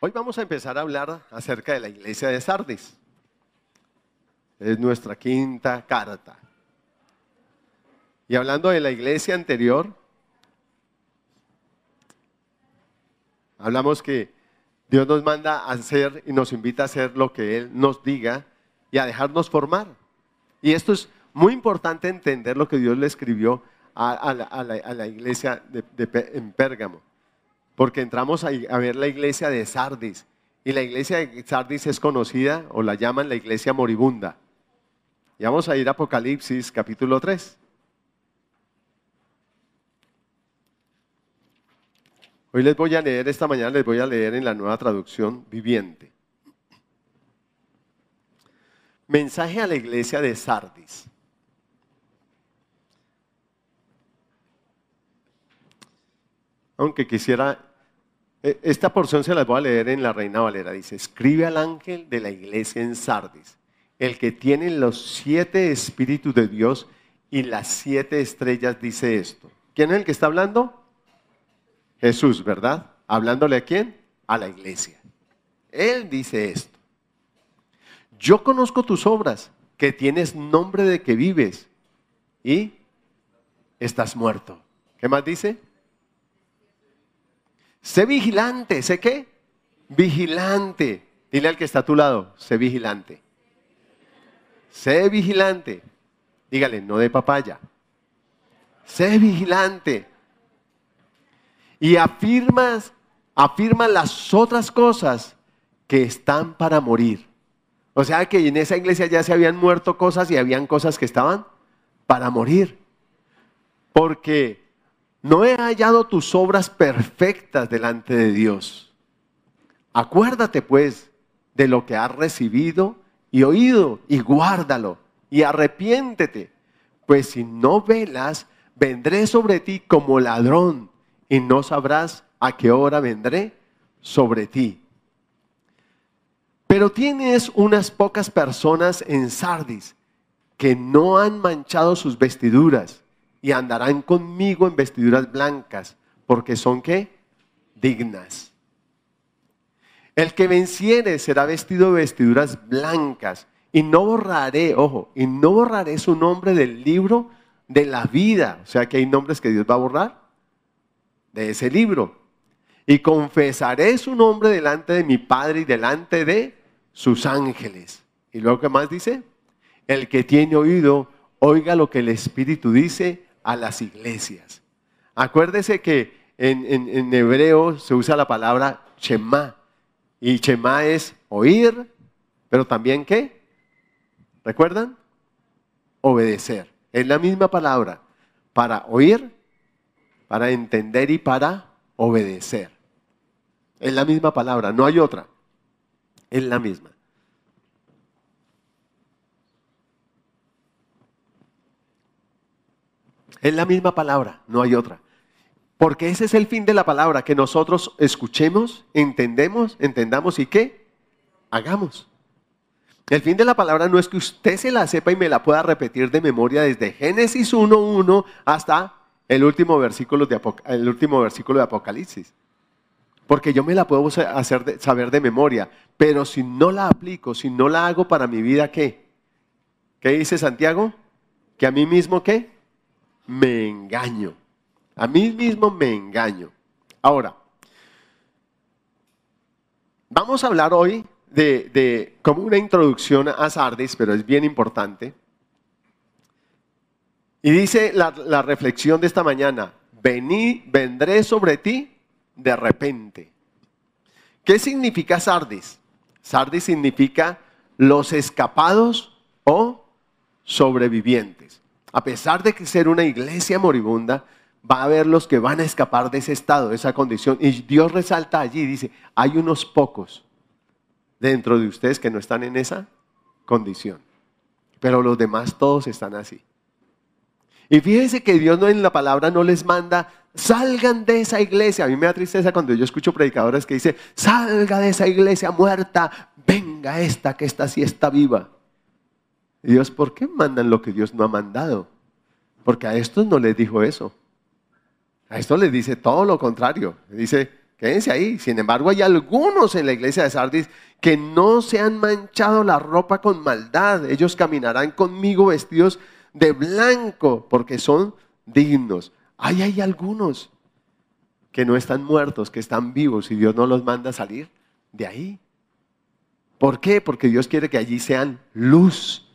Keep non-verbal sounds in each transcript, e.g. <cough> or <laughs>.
Hoy vamos a empezar a hablar acerca de la iglesia de Sardis. Es nuestra quinta carta. Y hablando de la iglesia anterior, hablamos que Dios nos manda a hacer y nos invita a hacer lo que Él nos diga y a dejarnos formar. Y esto es muy importante entender lo que Dios le escribió a, la, iglesia de, en Pérgamo porque entramos a, ver la iglesia de Sardis. Y la iglesia de Sardis es conocida o la llaman la iglesia moribunda. Y vamos a ir a Apocalipsis capítulo 3. Hoy les voy a leer, esta mañana les voy a leer en la nueva traducción viviente. Mensaje a la iglesia de Sardis. Aunque quisiera esta porción se la voy a leer en la Reina Valera. Dice, escribe al ángel de la iglesia en Sardis, el que tiene los siete espíritus de Dios y las siete estrellas, dice esto. ¿Quién es el que está hablando? Jesús, ¿verdad? ¿Hablándole a quién? A la iglesia. Él dice esto. Yo conozco tus obras, que tienes nombre de que vives y estás muerto. ¿Qué más dice? Sé vigilante, ¿sé qué? Vigilante. Dile al que está a tu lado, sé vigilante. Sé vigilante. Dígale, no de papaya. Sé vigilante. Y afirmas, afirma las otras cosas que están para morir. O sea que en esa iglesia ya se habían muerto cosas y habían cosas que estaban para morir. Porque no he hallado tus obras perfectas delante de Dios. Acuérdate pues de lo que has recibido y oído y guárdalo y arrepiéntete, pues si no velas, vendré sobre ti como ladrón y no sabrás a qué hora vendré sobre ti. Pero tienes unas pocas personas en Sardis que no han manchado sus vestiduras y andarán conmigo en vestiduras blancas, porque son qué? Dignas. El que venciere será vestido de vestiduras blancas y no borraré, ojo, y no borraré su nombre del libro de la vida. O sea que hay nombres que Dios va a borrar de ese libro. Y confesaré su nombre delante de mi Padre y delante de sus ángeles. Y luego, ¿qué más dice? El que tiene oído, oiga lo que el Espíritu dice a las iglesias. Acuérdese que en, hebreo se usa la palabra Shema. Y Shema es oír, pero también qué? ¿Recuerdan? Obedecer. Es la misma palabra para oír, para entender y para obedecer. Es la misma palabra, no hay otra. Es la misma. Es la misma palabra, no hay otra. Porque ese es el fin de la palabra, que nosotros escuchemos, entendemos, entendamos y qué hagamos. El fin de la palabra no es que usted se la sepa y me la pueda repetir de memoria desde Génesis 1.1 hasta el último, versículo de el último versículo de Apocalipsis. Porque yo me la puedo hacer saber de memoria, pero si no la aplico, si no la hago para mi vida, ¿qué? ¿Qué dice Santiago? Que a mí mismo, ¿qué? Me engaño. A mí mismo me engaño. Ahora, vamos a hablar hoy de, como una introducción a Sardis, pero es bien importante. Y dice la, la reflexión de esta mañana, Vení, vendré sobre ti de repente. ¿Qué significa Sardis? Sardis significa los escapados o sobrevivientes. A pesar de que ser una iglesia moribunda, va a haber los que van a escapar de ese estado, de esa condición. Y Dios resalta allí, dice, hay unos pocos dentro de ustedes que no están en esa condición. Pero los demás todos están así. Y fíjense que Dios no en la palabra no les manda, salgan de esa iglesia. A mí me da tristeza cuando yo escucho predicadores que dicen, salga de esa iglesia muerta, venga esta, que esta sí está viva. Dios, ¿por qué mandan lo que Dios no ha mandado? Porque a estos no les dijo eso. A estos les dice todo lo contrario. dice, quédense ahí. Sin embargo, hay algunos en la iglesia de Sardis que no se han manchado la ropa con maldad. Ellos caminarán conmigo vestidos de blanco porque son dignos. Ahí hay algunos que no están muertos, que están vivos y Dios no los manda a salir de ahí. ¿Por qué? Porque Dios quiere que allí sean luz.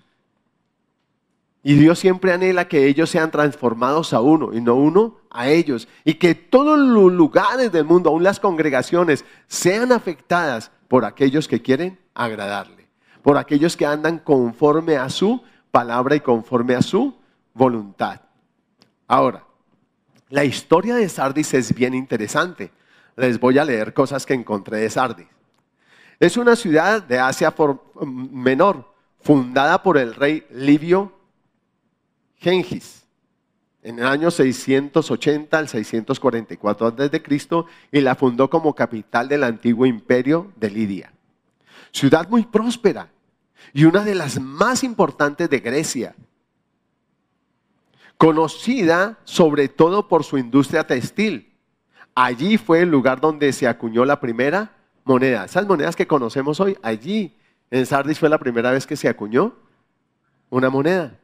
Y Dios siempre anhela que ellos sean transformados a uno y no uno a ellos. Y que todos los lugares del mundo, aún las congregaciones, sean afectadas por aquellos que quieren agradarle. Por aquellos que andan conforme a su palabra y conforme a su voluntad. Ahora, la historia de Sardis es bien interesante. Les voy a leer cosas que encontré de Sardis. Es una ciudad de Asia Menor, fundada por el rey Livio Gengis en el año 680 al 644 a.C. y la fundó como capital del antiguo imperio de Lidia. Ciudad muy próspera y una de las más importantes de Grecia, conocida sobre todo por su industria textil. Allí fue el lugar donde se acuñó la primera moneda. Esas monedas que conocemos hoy, allí en Sardis fue la primera vez que se acuñó una moneda.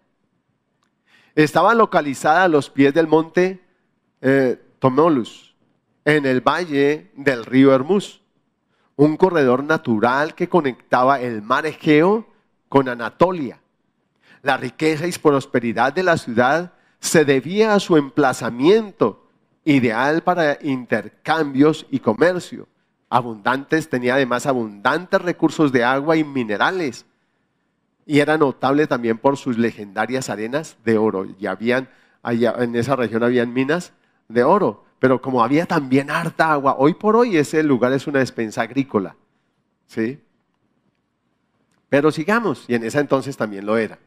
Estaba localizada a los pies del monte eh, Tomolus, en el valle del río Hermus, un corredor natural que conectaba el mar Egeo con Anatolia. La riqueza y prosperidad de la ciudad se debía a su emplazamiento ideal para intercambios y comercio. Abundantes, tenía además abundantes recursos de agua y minerales y era notable también por sus legendarias arenas de oro. Y habían, allá en esa región habían minas de oro, pero como había también harta agua, hoy por hoy ese lugar es una despensa agrícola. ¿Sí? Pero sigamos, y en esa entonces también lo era.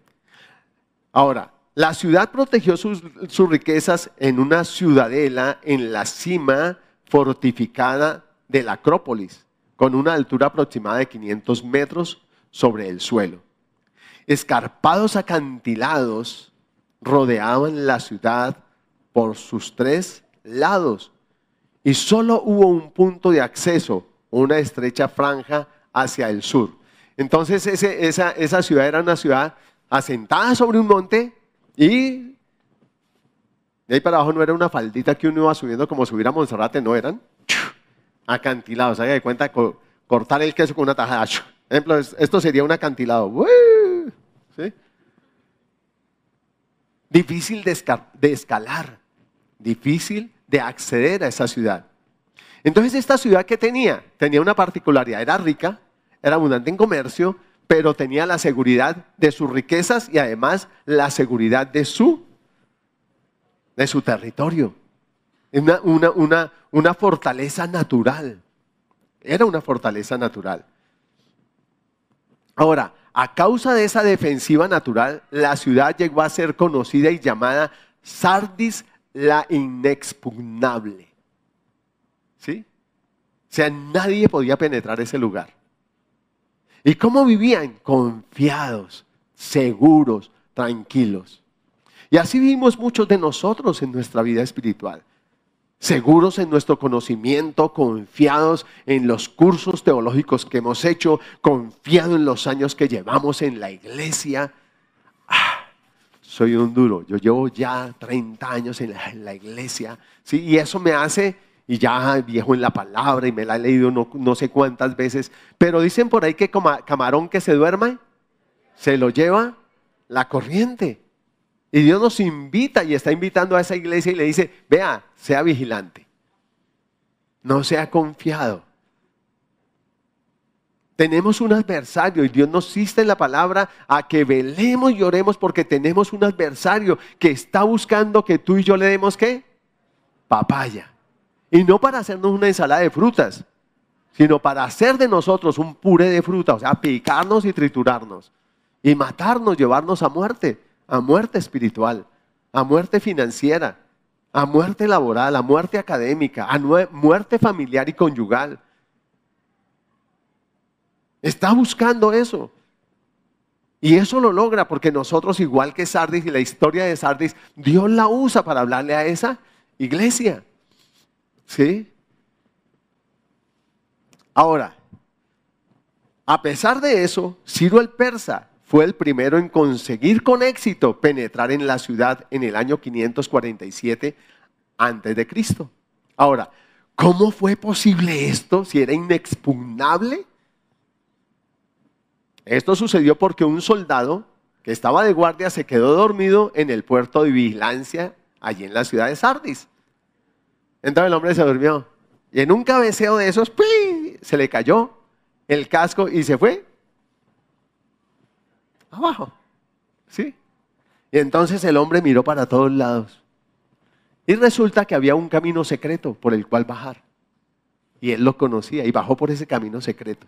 Ahora, la ciudad protegió sus, sus, riquezas en una ciudadela en la cima fortificada de la Acrópolis, con una altura aproximada de 500 metros sobre el suelo. Escarpados acantilados rodeaban la ciudad por sus tres lados y solo hubo un punto de acceso, una estrecha franja hacia el sur. Entonces esa, ciudad era una ciudad asentada sobre un monte y de ahí para abajo no era una faldita que uno iba subiendo como subir a Monserrate, no eran acantilados. Haga de cuenta cortar el queso con una tajada. Ejemplo, esto sería un acantilado. Difícil de, escalar, difícil de acceder a esa ciudad. Entonces, esta ciudad que tenía, tenía una particularidad, era rica, era abundante en comercio, pero tenía la seguridad de sus riquezas y además la seguridad de su, de su territorio. Una, una, una fortaleza natural. Era una fortaleza natural. Ahora, a causa de esa defensiva natural, la ciudad llegó a ser conocida y llamada Sardis la inexpugnable. ¿Sí? O sea, nadie podía penetrar ese lugar. ¿Y cómo vivían? Confiados, seguros, tranquilos. Y así vivimos muchos de nosotros en nuestra vida espiritual seguros en nuestro conocimiento, confiados en los cursos teológicos que hemos hecho, confiados en los años que llevamos en la iglesia. Ah, soy un duro, yo llevo ya 30 años en la, iglesia, ¿sí? y eso me hace, y ya viejo en la palabra, y me la he leído no, no sé cuántas veces, pero dicen por ahí que como camarón que se duerma, se lo lleva la corriente. Y Dios nos invita y está invitando a esa iglesia y le dice, vea, sea vigilante. No sea confiado. Tenemos un adversario y Dios nos insiste en la palabra a que velemos y oremos porque tenemos un adversario que está buscando que tú y yo le demos qué? Papaya. Y no para hacernos una ensalada de frutas, sino para hacer de nosotros un puré de fruta, o sea, picarnos y triturarnos y matarnos, llevarnos a muerte a muerte espiritual, a muerte financiera, a muerte laboral, a muerte académica, a muerte familiar y conyugal. Está buscando eso. Y eso lo logra porque nosotros, igual que Sardis y la historia de Sardis, Dios la usa para hablarle a esa iglesia. ¿Sí? Ahora, a pesar de eso, Ciro el persa fue el primero en conseguir con éxito penetrar en la ciudad en el año 547 antes de Cristo. Ahora, ¿cómo fue posible esto si era inexpugnable? Esto sucedió porque un soldado que estaba de guardia se quedó dormido en el puerto de vigilancia allí en la ciudad de Sardis. Entonces el hombre se durmió. Y en un cabeceo de esos, se le cayó el casco y se fue abajo. ¿Sí? Y entonces el hombre miró para todos lados. Y resulta que había un camino secreto por el cual bajar. Y él lo conocía y bajó por ese camino secreto.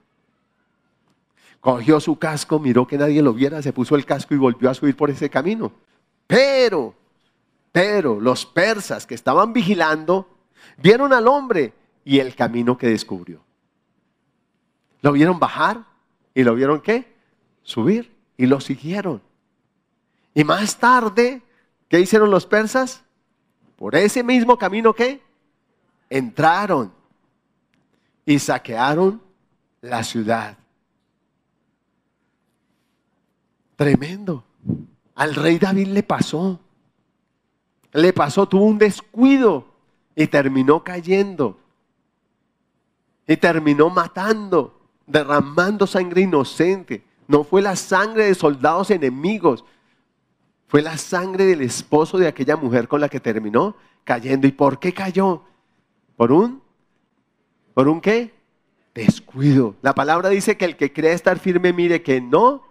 Cogió su casco, miró que nadie lo viera, se puso el casco y volvió a subir por ese camino. Pero, pero los persas que estaban vigilando vieron al hombre y el camino que descubrió. Lo vieron bajar y lo vieron qué? Subir y lo siguieron. Y más tarde, ¿qué hicieron los persas? Por ese mismo camino que entraron y saquearon la ciudad. Tremendo. Al rey David le pasó. Le pasó, tuvo un descuido y terminó cayendo. Y terminó matando, derramando sangre inocente. No fue la sangre de soldados enemigos, fue la sangre del esposo de aquella mujer con la que terminó cayendo. ¿Y por qué cayó? ¿Por un? ¿Por un qué? Descuido. La palabra dice que el que cree estar firme mire que no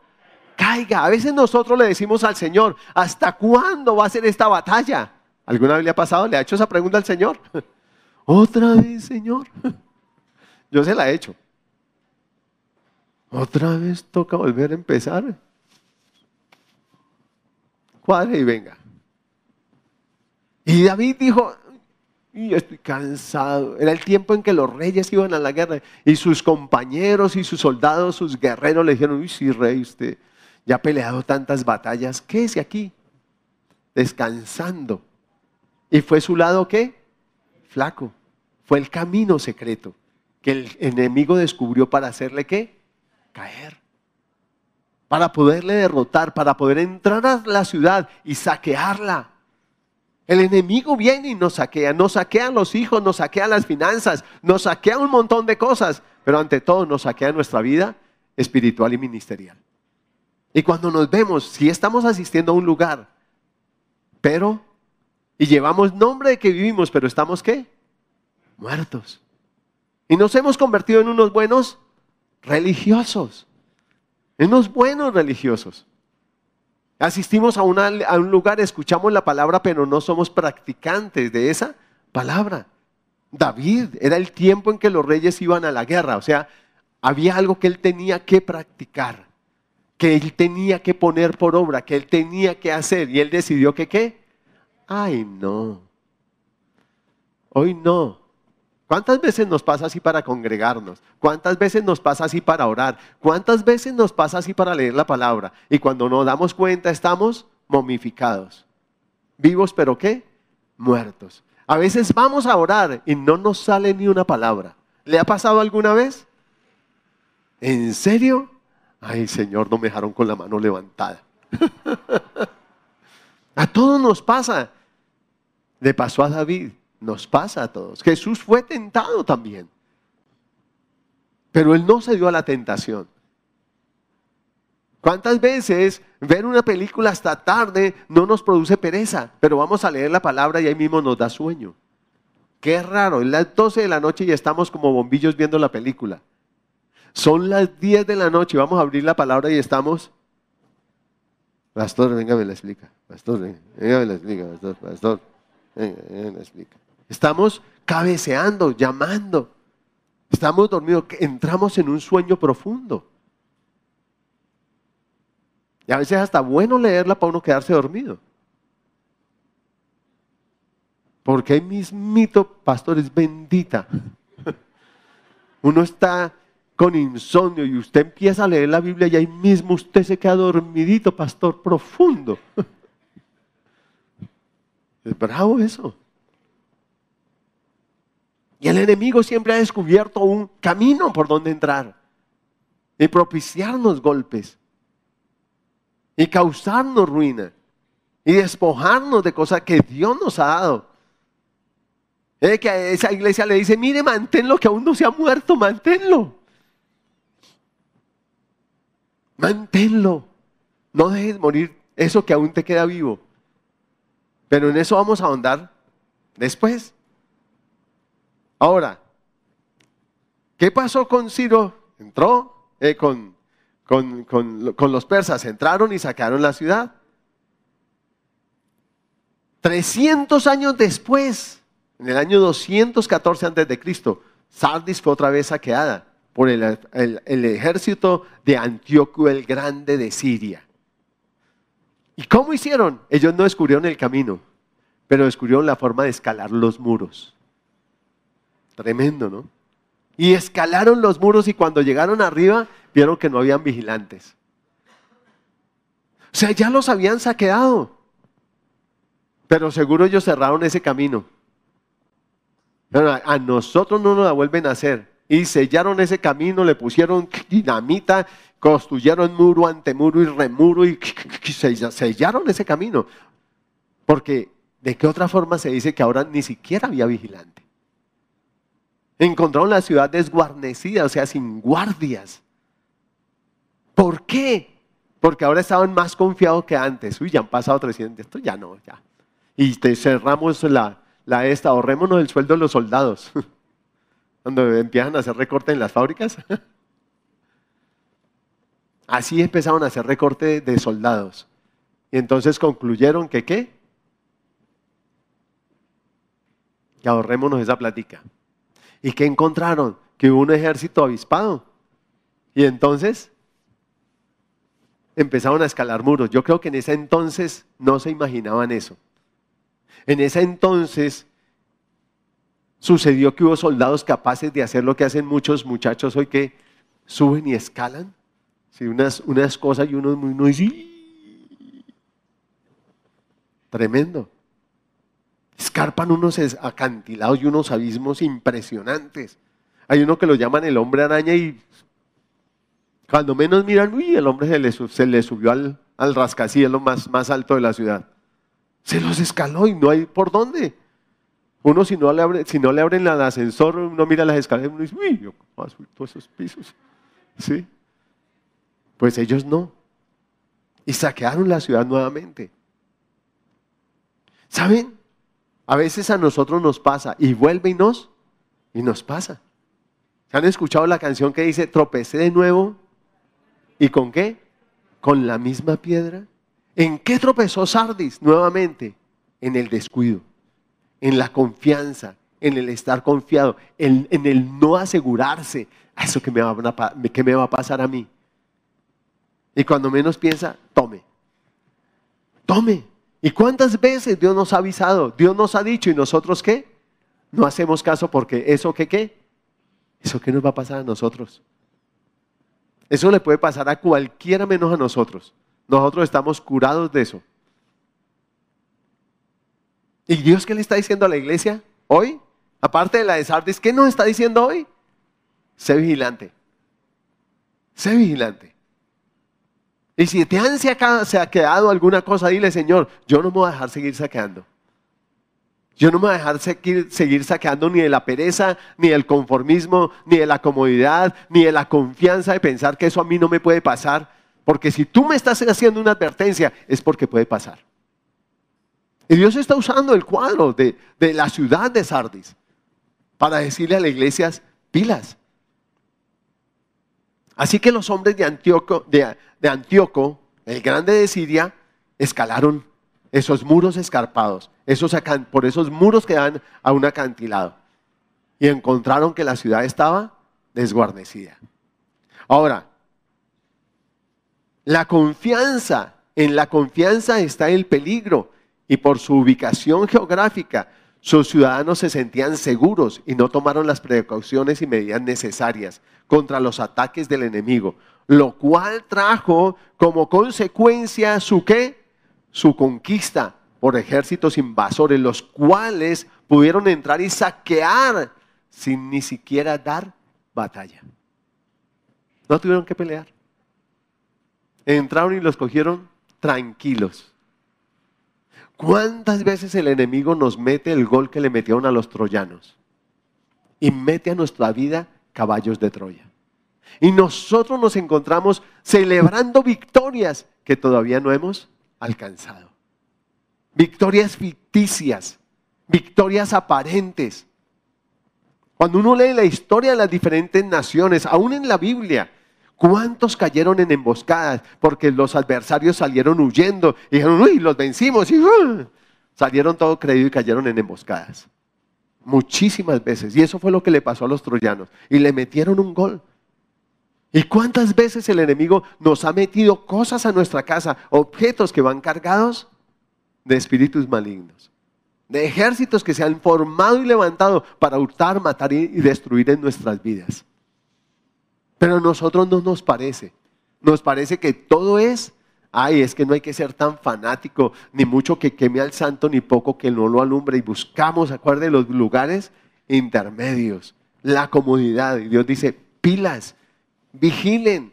caiga. A veces nosotros le decimos al Señor, ¿hasta cuándo va a ser esta batalla? ¿Alguna vez le ha pasado? ¿Le ha hecho esa pregunta al Señor? <laughs> ¿Otra vez, Señor? <laughs> Yo se la he hecho. Otra vez toca volver a empezar. Cuadre y venga. Y David dijo, y estoy cansado. Era el tiempo en que los reyes iban a la guerra y sus compañeros y sus soldados, sus guerreros le dijeron, uy, sí, rey, usted ya ha peleado tantas batallas, quédese aquí, descansando. Y fue su lado qué? Flaco. Fue el camino secreto que el enemigo descubrió para hacerle qué? Caer. Para poderle derrotar, para poder entrar a la ciudad y saquearla. El enemigo viene y nos saquea, nos saquean los hijos, nos saquean las finanzas, nos saquea un montón de cosas, pero ante todo nos saquea nuestra vida espiritual y ministerial. Y cuando nos vemos, si estamos asistiendo a un lugar, pero, y llevamos nombre de que vivimos, pero estamos qué? Muertos. Y nos hemos convertido en unos buenos religiosos, en los buenos religiosos. Asistimos a, a un lugar, escuchamos la palabra, pero no somos practicantes de esa palabra. David era el tiempo en que los reyes iban a la guerra, o sea, había algo que él tenía que practicar, que él tenía que poner por obra, que él tenía que hacer, y él decidió que qué. Ay, no. Hoy no. ¿Cuántas veces nos pasa así para congregarnos? ¿Cuántas veces nos pasa así para orar? ¿Cuántas veces nos pasa así para leer la palabra? Y cuando nos damos cuenta estamos momificados. Vivos pero qué? Muertos. A veces vamos a orar y no nos sale ni una palabra. ¿Le ha pasado alguna vez? ¿En serio? Ay, Señor, no me dejaron con la mano levantada. <laughs> a todos nos pasa. Le pasó a David. Nos pasa a todos. Jesús fue tentado también. Pero él no se dio a la tentación. ¿Cuántas veces ver una película hasta tarde no nos produce pereza? Pero vamos a leer la palabra y ahí mismo nos da sueño. Qué raro, es las 12 de la noche y estamos como bombillos viendo la película. Son las 10 de la noche vamos a abrir la palabra y estamos... Pastor, venga, me la explica. Pastor, venga, me la explica. Pastor, pastor, venga, me la explica. Estamos cabeceando, llamando. Estamos dormidos, entramos en un sueño profundo. Y a veces hasta bueno leerla para uno quedarse dormido. Porque hay mismito, pastores, bendita. <laughs> Uno está con insomnio y usted empieza a leer la Biblia y ahí mismo usted se queda dormidito, pastor, profundo. <laughs> Es bravo eso. Y el enemigo siempre ha descubierto un camino por donde entrar y propiciarnos golpes y causarnos ruina y despojarnos de cosas que Dios nos ha dado. Es que a esa iglesia le dice, mire, manténlo, que aún no se ha muerto, manténlo. Manténlo. No dejes morir eso que aún te queda vivo. Pero en eso vamos a ahondar después. Ahora, ¿qué pasó con Ciro? Entró eh, con, los persas, entraron y sacaron la ciudad. 300 años después, en el año 214 antes de Cristo, Sardis fue otra vez saqueada por el, el, ejército de Antíoco el Grande de Siria. ¿Y cómo hicieron? Ellos no descubrieron el camino, pero descubrieron la forma de escalar los muros. Tremendo, ¿no? Y escalaron los muros y cuando llegaron arriba vieron que no habían vigilantes. O sea, ya los habían saqueado. Pero seguro ellos cerraron ese camino. A nosotros no nos la vuelven a hacer. Y sellaron ese camino, le pusieron dinamita, construyeron muro ante muro y remuro y <laughs> sellaron ese camino. Porque de qué otra forma se dice que ahora ni siquiera había vigilante. Encontraron la ciudad desguarnecida, o sea, sin guardias. ¿Por qué? Porque ahora estaban más confiados que antes. Uy, ya han pasado 300, esto ya no, ya y cerramos la, la esta, ahorrémonos el sueldo de los soldados. <laughs> Cuando empiezan a hacer recorte en las fábricas. <laughs> Así empezaron a hacer recorte de soldados. Y entonces concluyeron que qué? Que ahorrémonos esa plática. ¿Y qué encontraron? Que hubo un ejército avispado. Y entonces empezaron a escalar muros. Yo creo que en ese entonces no se imaginaban eso. En ese entonces sucedió que hubo soldados capaces de hacer lo que hacen muchos muchachos hoy que suben y escalan. Sí, unas, unas cosas y unos muy, muy tremendo. Escarpan unos acantilados y unos abismos impresionantes. Hay uno que lo llaman el hombre araña y cuando menos miran, uy, el hombre se le, subió al, al rascacielos más, más alto de la ciudad. Se los escaló y no hay por dónde. Uno si no le, abre, si no le abren el ascensor, uno mira las escaleras y uno dice, uy, yo cómo subir todos esos pisos. ¿Sí? Pues ellos no. Y saquearon la ciudad nuevamente. ¿Saben? A veces a nosotros nos pasa y vuelve y nos, y nos pasa. ¿Se han escuchado la canción que dice, tropecé de nuevo? ¿Y con qué? Con la misma piedra. ¿En qué tropezó Sardis nuevamente? En el descuido, en la confianza, en el estar confiado, en, el no asegurarse a eso me, va a, que me va a pasar a mí. Y cuando menos piensa, tome. Tome. ¿Y cuántas veces Dios nos ha avisado? Dios nos ha dicho y nosotros qué? No hacemos caso porque eso que qué? Eso que nos va a pasar a nosotros. Eso le puede pasar a cualquiera menos a nosotros. Nosotros estamos curados de eso. ¿Y Dios qué le está diciendo a la iglesia hoy? Aparte de la de Sardis, ¿qué nos está diciendo hoy? Sé vigilante. Sé vigilante. Y si te han saqueado alguna cosa, dile, Señor, yo no me voy a dejar seguir saqueando. Yo no me voy a dejar seguir, saqueando ni de la pereza, ni del conformismo, ni de la comodidad, ni de la confianza de pensar que eso a mí no me puede pasar. Porque si tú me estás haciendo una advertencia, es porque puede pasar. Y Dios está usando el cuadro de, la ciudad de Sardis para decirle a las iglesias, pilas. Así que los hombres de Antíoco, de, el grande de Siria, escalaron esos muros escarpados, esos, por esos muros que dan a un acantilado. Y encontraron que la ciudad estaba desguarnecida. Ahora, la confianza, en la confianza está el peligro y por su ubicación geográfica, sus ciudadanos se sentían seguros y no tomaron las precauciones y medidas necesarias contra los ataques del enemigo, lo cual trajo como consecuencia su qué? Su conquista por ejércitos invasores, los cuales pudieron entrar y saquear, sin ni siquiera dar batalla. No tuvieron que pelear. Entraron y los cogieron tranquilos. ¿Cuántas veces el enemigo nos mete el gol que le metieron a los troyanos? Y mete a nuestra vida caballos de Troya. Y nosotros nos encontramos celebrando victorias que todavía no hemos alcanzado. Victorias ficticias, victorias aparentes. Cuando uno lee la historia de las diferentes naciones, aún en la Biblia, ¿cuántos cayeron en emboscadas? Porque los adversarios salieron huyendo y dijeron, uy, los vencimos y uh, salieron todo creído y cayeron en emboscadas. Muchísimas veces. Y eso fue lo que le pasó a los troyanos. Y le metieron un gol. ¿Y cuántas veces el enemigo nos ha metido cosas a nuestra casa, objetos que van cargados de espíritus malignos? de ejércitos que se han formado y levantado para hurtar, matar y destruir en nuestras vidas. Pero a nosotros no nos parece. Nos parece que todo es, ay, es que no hay que ser tan fanático, ni mucho que queme al santo, ni poco que no lo alumbre. Y buscamos, acuerde, los lugares intermedios, la comodidad. Y Dios dice, pilas, vigilen,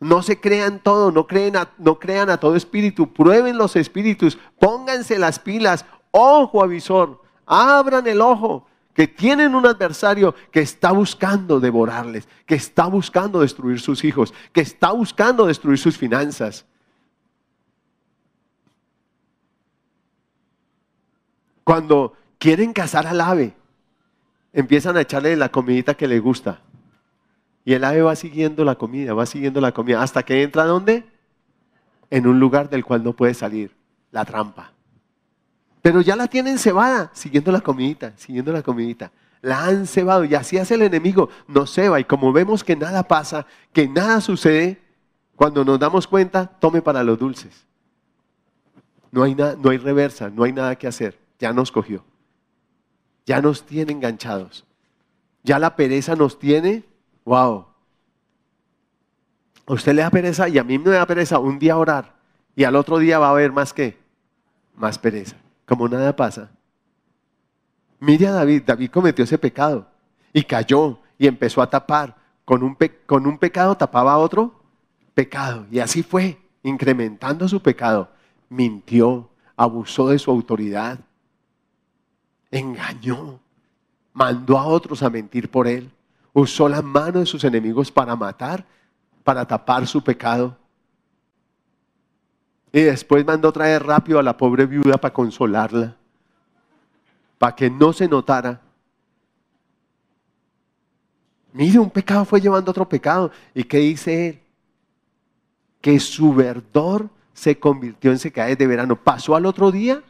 no se crean todo, no, creen no crean a todo espíritu, prueben los espíritus, pónganse las pilas, ojo avisor, abran el ojo, que tienen un adversario que está buscando devorarles, que está buscando destruir sus hijos, que está buscando destruir sus finanzas. Cuando quieren cazar al ave, empiezan a echarle la comidita que le gusta. Y el ave va siguiendo la comida, va siguiendo la comida, hasta que entra ¿dónde? En un lugar del cual no puede salir, la trampa. Pero ya la tienen cebada, siguiendo la comidita, siguiendo la comidita. La han cebado y así hace el enemigo, nos ceba. Y como vemos que nada pasa, que nada sucede, cuando nos damos cuenta, tome para los dulces. No hay, no hay reversa, no hay nada que hacer. Ya nos cogió. Ya nos tiene enganchados. Ya la pereza nos tiene, wow. A usted le da pereza y a mí me da pereza un día orar y al otro día va a haber más que, más pereza como nada pasa. Mire a David, David cometió ese pecado y cayó y empezó a tapar. Con un, con un pecado tapaba otro pecado. Y así fue, incrementando su pecado. Mintió, abusó de su autoridad, engañó, mandó a otros a mentir por él, usó la mano de sus enemigos para matar, para tapar su pecado. Y después mandó traer rápido a la pobre viuda para consolarla, para que no se notara. Mire, un pecado fue llevando otro pecado. ¿Y qué dice él? Que su verdor se convirtió en secadez de verano. ¿Pasó al otro día?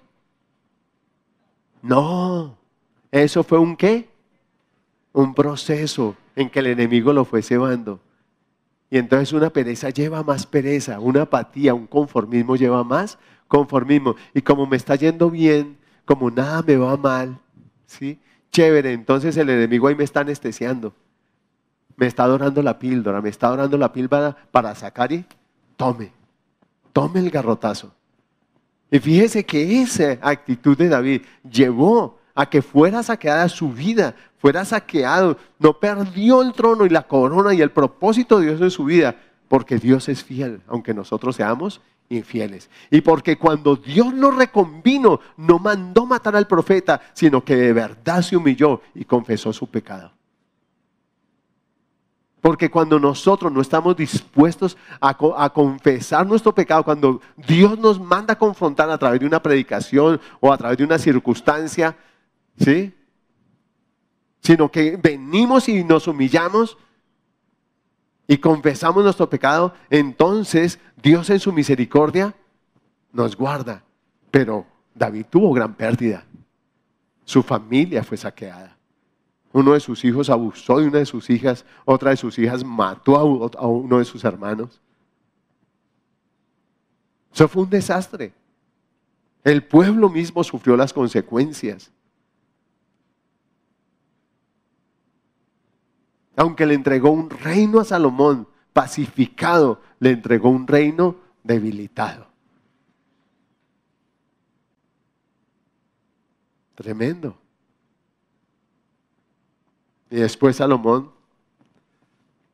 No. Eso fue un qué? Un proceso en que el enemigo lo fue cebando. Y entonces una pereza lleva más pereza, una apatía, un conformismo lleva más conformismo. Y como me está yendo bien, como nada me va mal, ¿sí? Chévere, entonces el enemigo ahí me está anestesiando. Me está dorando la píldora, me está dorando la píldora para sacar y tome, tome el garrotazo. Y fíjese que esa actitud de David llevó a que fuera saqueada su vida, fuera saqueado, no perdió el trono y la corona y el propósito de Dios en su vida, porque Dios es fiel, aunque nosotros seamos infieles. Y porque cuando Dios lo reconvino, no mandó matar al profeta, sino que de verdad se humilló y confesó su pecado. Porque cuando nosotros no estamos dispuestos a, confesar nuestro pecado, cuando Dios nos manda a confrontar a través de una predicación o a través de una circunstancia, ¿sí? sino que venimos y nos humillamos y confesamos nuestro pecado, entonces Dios en su misericordia nos guarda. Pero David tuvo gran pérdida. Su familia fue saqueada. Uno de sus hijos abusó de una de sus hijas, otra de sus hijas mató a uno de sus hermanos. Eso fue un desastre. El pueblo mismo sufrió las consecuencias. aunque le entregó un reino a Salomón pacificado, le entregó un reino debilitado. Tremendo. Y después Salomón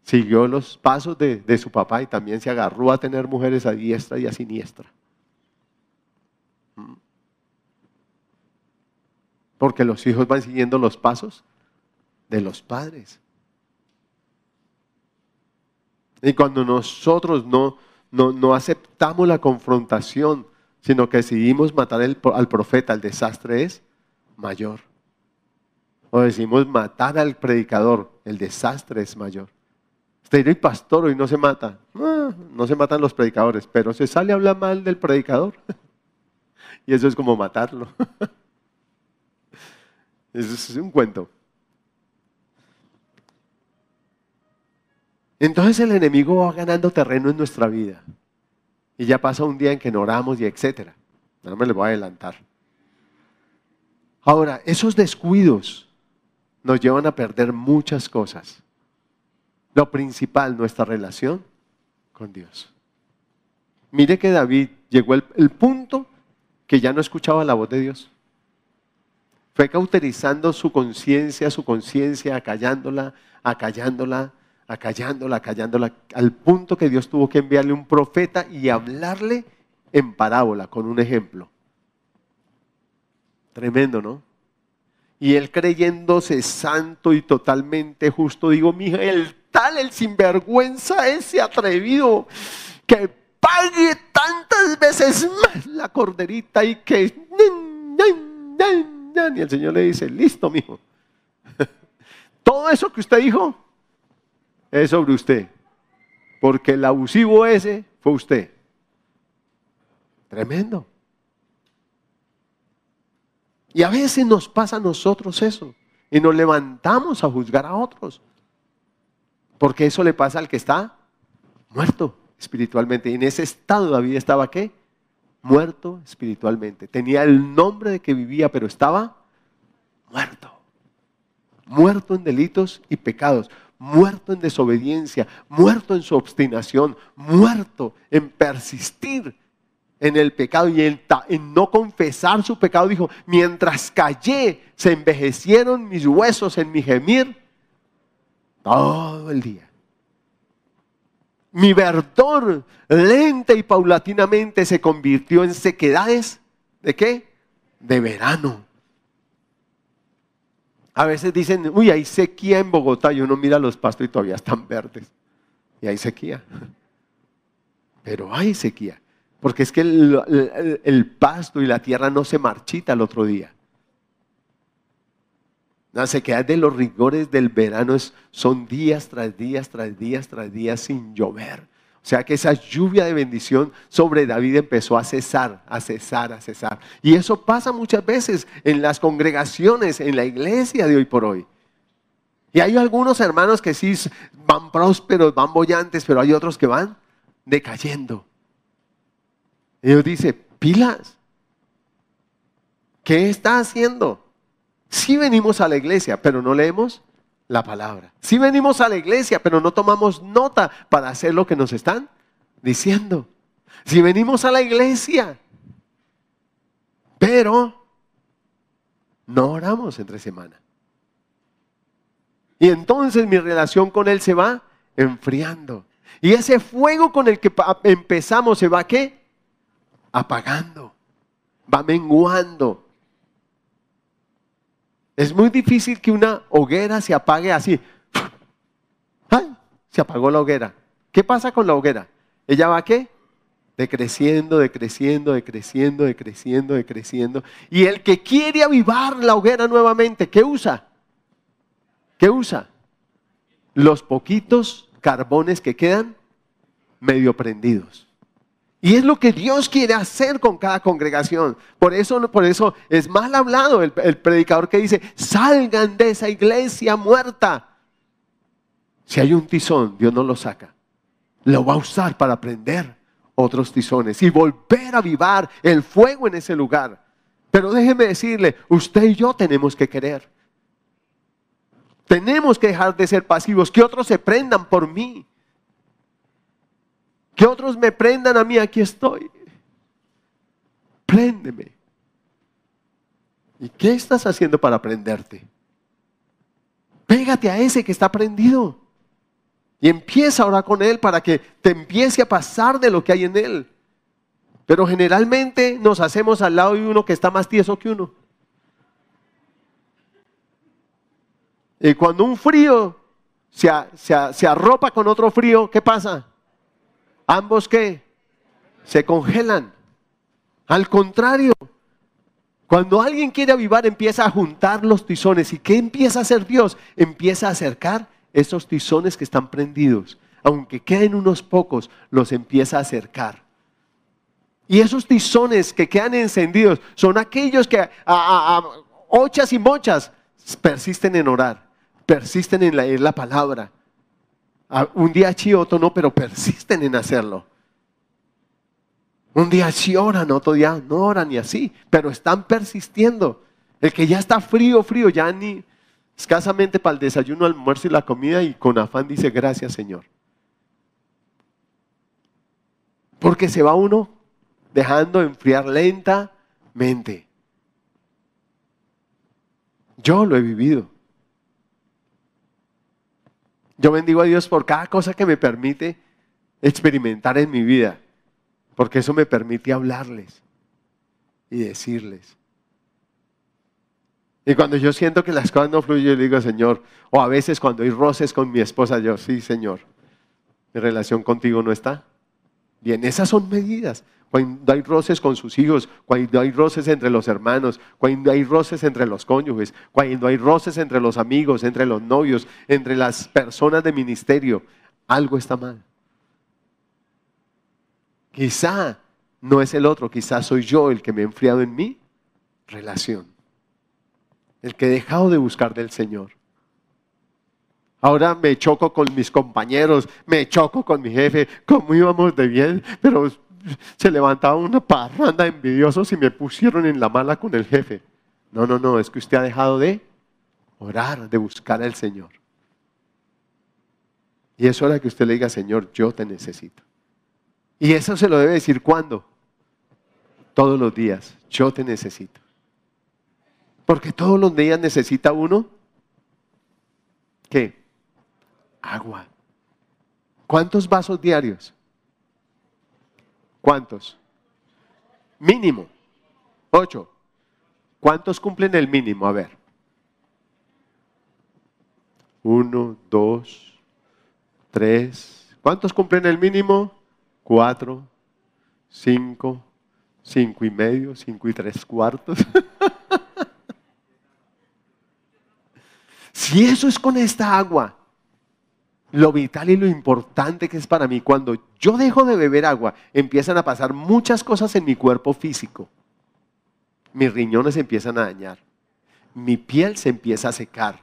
siguió los pasos de, de, su papá y también se agarró a tener mujeres a diestra y a siniestra. ¿Mm? Porque los hijos van siguiendo los pasos de los padres. Y cuando nosotros no, no, aceptamos la confrontación, sino que decidimos matar al profeta, el desastre es mayor. O decimos matar al predicador, el desastre es mayor. Usted y pastor y no se mata. No, no se matan los predicadores, pero se sale a hablar mal del predicador. <laughs> y eso es como matarlo. <laughs> eso es un cuento. Entonces el enemigo va ganando terreno en nuestra vida. Y ya pasa un día en que no oramos y etcétera. No me lo voy a adelantar. Ahora, esos descuidos nos llevan a perder muchas cosas. Lo principal, nuestra relación con Dios. Mire que David llegó el punto que ya no escuchaba la voz de Dios. Fue cauterizando su conciencia, su conciencia, acallándola, acallándola, acallándola, acallándola, al punto que Dios tuvo que enviarle un profeta y hablarle en parábola, con un ejemplo. Tremendo, ¿no? Y él creyéndose santo y totalmente justo, digo, mija, el tal, el sinvergüenza, ese atrevido, que pague tantas veces más la corderita y que... Y el Señor le dice, listo, mijo. <laughs> Todo eso que usted dijo, es sobre usted. Porque el abusivo ese fue usted. Tremendo. Y a veces nos pasa a nosotros eso. Y nos levantamos a juzgar a otros. Porque eso le pasa al que está muerto espiritualmente. Y en ese estado David estaba qué? Muerto espiritualmente. Tenía el nombre de que vivía, pero estaba muerto. Muerto en delitos y pecados muerto en desobediencia, muerto en su obstinación, muerto en persistir en el pecado y en, no confesar su pecado. Dijo, mientras callé, se envejecieron mis huesos en mi gemir todo el día. Mi verdor lenta y paulatinamente se convirtió en sequedades. ¿De qué? De verano. A veces dicen, uy, hay sequía en Bogotá y uno mira los pastos y todavía están verdes. Y hay sequía. Pero hay sequía. Porque es que el, pasto y la tierra no se marchita el otro día. La sequía de los rigores del verano son días tras días, tras días, tras días sin llover. O sea que esa lluvia de bendición sobre David empezó a cesar, a cesar, a cesar. Y eso pasa muchas veces en las congregaciones, en la iglesia de hoy por hoy. Y hay algunos hermanos que sí van prósperos, van bollantes, pero hay otros que van decayendo. Y Dios dice, pilas, ¿qué está haciendo? Sí venimos a la iglesia, pero no leemos la palabra. Si venimos a la iglesia, pero no tomamos nota para hacer lo que nos están diciendo. Si venimos a la iglesia, pero no oramos entre semana. Y entonces mi relación con Él se va enfriando. Y ese fuego con el que empezamos se va qué? Apagando. Va menguando. Es muy difícil que una hoguera se apague así. ¡Ay! Se apagó la hoguera. ¿Qué pasa con la hoguera? ¿Ella va qué? Decreciendo, decreciendo, decreciendo, decreciendo, decreciendo. Y el que quiere avivar la hoguera nuevamente, ¿qué usa? ¿Qué usa? Los poquitos carbones que quedan medio prendidos. Y es lo que Dios quiere hacer con cada congregación. Por eso, por eso es mal hablado el, el predicador que dice, salgan de esa iglesia muerta. Si hay un tizón, Dios no lo saca. Lo va a usar para prender otros tizones y volver a avivar el fuego en ese lugar. Pero déjeme decirle, usted y yo tenemos que querer. Tenemos que dejar de ser pasivos, que otros se prendan por mí. Que otros me prendan a mí, aquí estoy. Préndeme. ¿Y qué estás haciendo para prenderte? pégate a ese que está prendido. Y empieza a orar con él para que te empiece a pasar de lo que hay en él. Pero generalmente nos hacemos al lado de uno que está más tieso que uno. Y cuando un frío se, se arropa con otro frío, ¿qué pasa? Ambos qué? Se congelan. Al contrario, cuando alguien quiere avivar, empieza a juntar los tizones. ¿Y qué empieza a hacer Dios? Empieza a acercar esos tizones que están prendidos. Aunque queden unos pocos, los empieza a acercar. Y esos tizones que quedan encendidos son aquellos que a, ochas y mochas persisten en orar, persisten en leer la palabra. Un día sí, otro no, pero persisten en hacerlo. Un día sí oran, otro día no oran y así, pero están persistiendo. El que ya está frío, frío, ya ni escasamente para el desayuno, almuerzo y la comida y con afán dice gracias Señor. Porque se va uno dejando enfriar lentamente. Yo lo he vivido. Yo bendigo a Dios por cada cosa que me permite experimentar en mi vida. Porque eso me permite hablarles y decirles. Y cuando yo siento que las cosas no fluyen, yo digo, Señor, o a veces cuando hay roces con mi esposa, yo, sí, Señor, mi relación contigo no está. Bien, esas son medidas. Cuando hay roces con sus hijos, cuando hay roces entre los hermanos, cuando hay roces entre los cónyuges, cuando hay roces entre los amigos, entre los novios, entre las personas de ministerio, algo está mal. Quizá no es el otro, quizá soy yo el que me he enfriado en mi relación. El que he dejado de buscar del Señor. Ahora me choco con mis compañeros, me choco con mi jefe, como íbamos de bien, pero <laughs> se levantaba una parranda de envidiosos y me pusieron en la mala con el jefe. No, no, no, es que usted ha dejado de orar, de buscar al Señor. Y es hora que usted le diga, Señor, yo te necesito. Y eso se lo debe decir cuando? Todos los días. Yo te necesito. Porque todos los días necesita uno. ¿Qué? Agua. ¿Cuántos vasos diarios? ¿Cuántos? Mínimo. Ocho. ¿Cuántos cumplen el mínimo? A ver. Uno, dos, tres. ¿Cuántos cumplen el mínimo? cuatro, cinco, cinco y medio, cinco y tres cuartos. <laughs> si eso es con esta agua, lo vital y lo importante que es para mí, cuando yo dejo de beber agua, empiezan a pasar muchas cosas en mi cuerpo físico. Mis riñones se empiezan a dañar, mi piel se empieza a secar,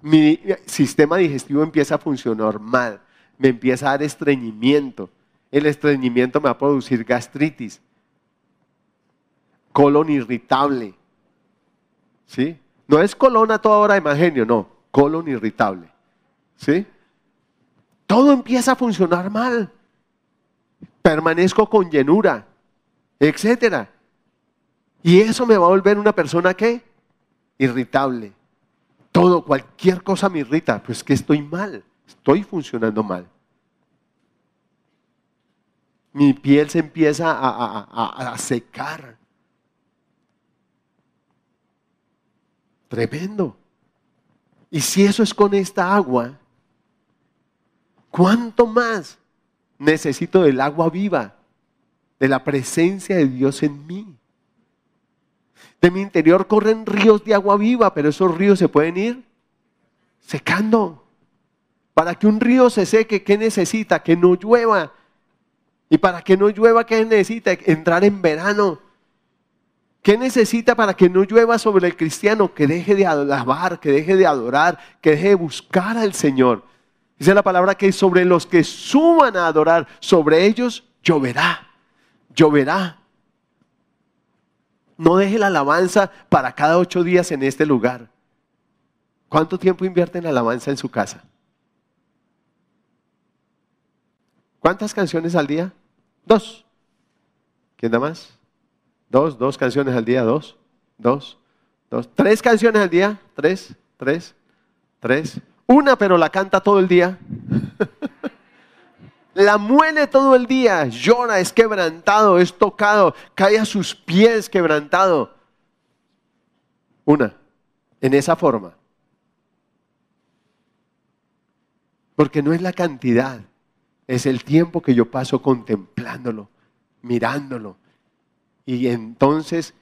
mi sistema digestivo empieza a funcionar mal, me empieza a dar estreñimiento, el estreñimiento me va a producir gastritis, colon irritable. ¿Sí? No es colon a toda hora de genio, no, colon irritable. ¿Sí? Todo empieza a funcionar mal. Permanezco con llenura, etcétera. Y eso me va a volver una persona que irritable. Todo, cualquier cosa me irrita, pues que estoy mal, estoy funcionando mal mi piel se empieza a, secar. Tremendo. Y si eso es con esta agua, ¿cuánto más necesito del agua viva, de la presencia de Dios en mí? De mi interior corren ríos de agua viva, pero esos ríos se pueden ir secando. Para que un río se seque, ¿qué necesita? Que no llueva, y para que no llueva, ¿qué necesita? Entrar en verano. ¿Qué necesita para que no llueva sobre el cristiano? Que deje de alabar, que deje de adorar, que deje de buscar al Señor. Dice la palabra que sobre los que suban a adorar, sobre ellos lloverá, lloverá. No deje la alabanza para cada ocho días en este lugar. ¿Cuánto tiempo invierte en alabanza en su casa? ¿Cuántas canciones al día? Dos. ¿Quién da más? Dos, dos canciones al día, dos, dos, dos. ¿Tres canciones al día? Tres, tres. Tres. Una, pero la canta todo el día. la muele todo el día, llora, es quebrantado, es tocado, cae a sus pies quebrantado. Una, en esa forma. Porque no es la cantidad, es el tiempo que yo paso contemplándolo, mirándolo. Y entonces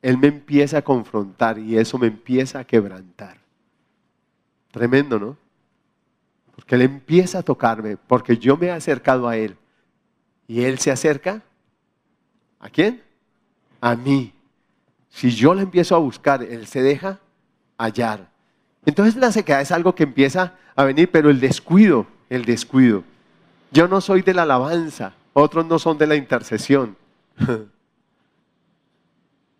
Él me empieza a confrontar y eso me empieza a quebrantar. Tremendo, ¿no? Porque Él empieza a tocarme, porque yo me he acercado a Él. Y Él se acerca. ¿A quién? A mí. Si yo le empiezo a buscar, Él se deja hallar. Entonces la sequedad es algo que empieza a venir, pero el descuido, el descuido. Yo no soy de la alabanza, otros no son de la intercesión. <laughs>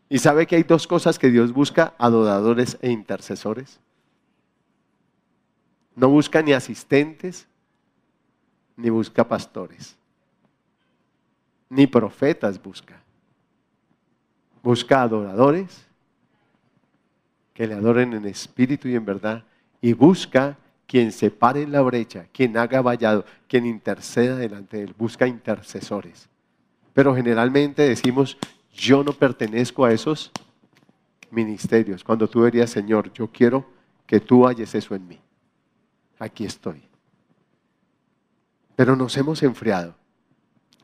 ¿Y sabe que hay dos cosas que Dios busca, adoradores e intercesores? No busca ni asistentes, ni busca pastores, ni profetas busca. Busca adoradores que le adoren en espíritu y en verdad y busca quien se pare en la brecha, quien haga vallado, quien interceda delante de él, busca intercesores. Pero generalmente decimos, yo no pertenezco a esos ministerios. Cuando tú dirías, Señor, yo quiero que tú halles eso en mí aquí estoy. Pero nos hemos enfriado.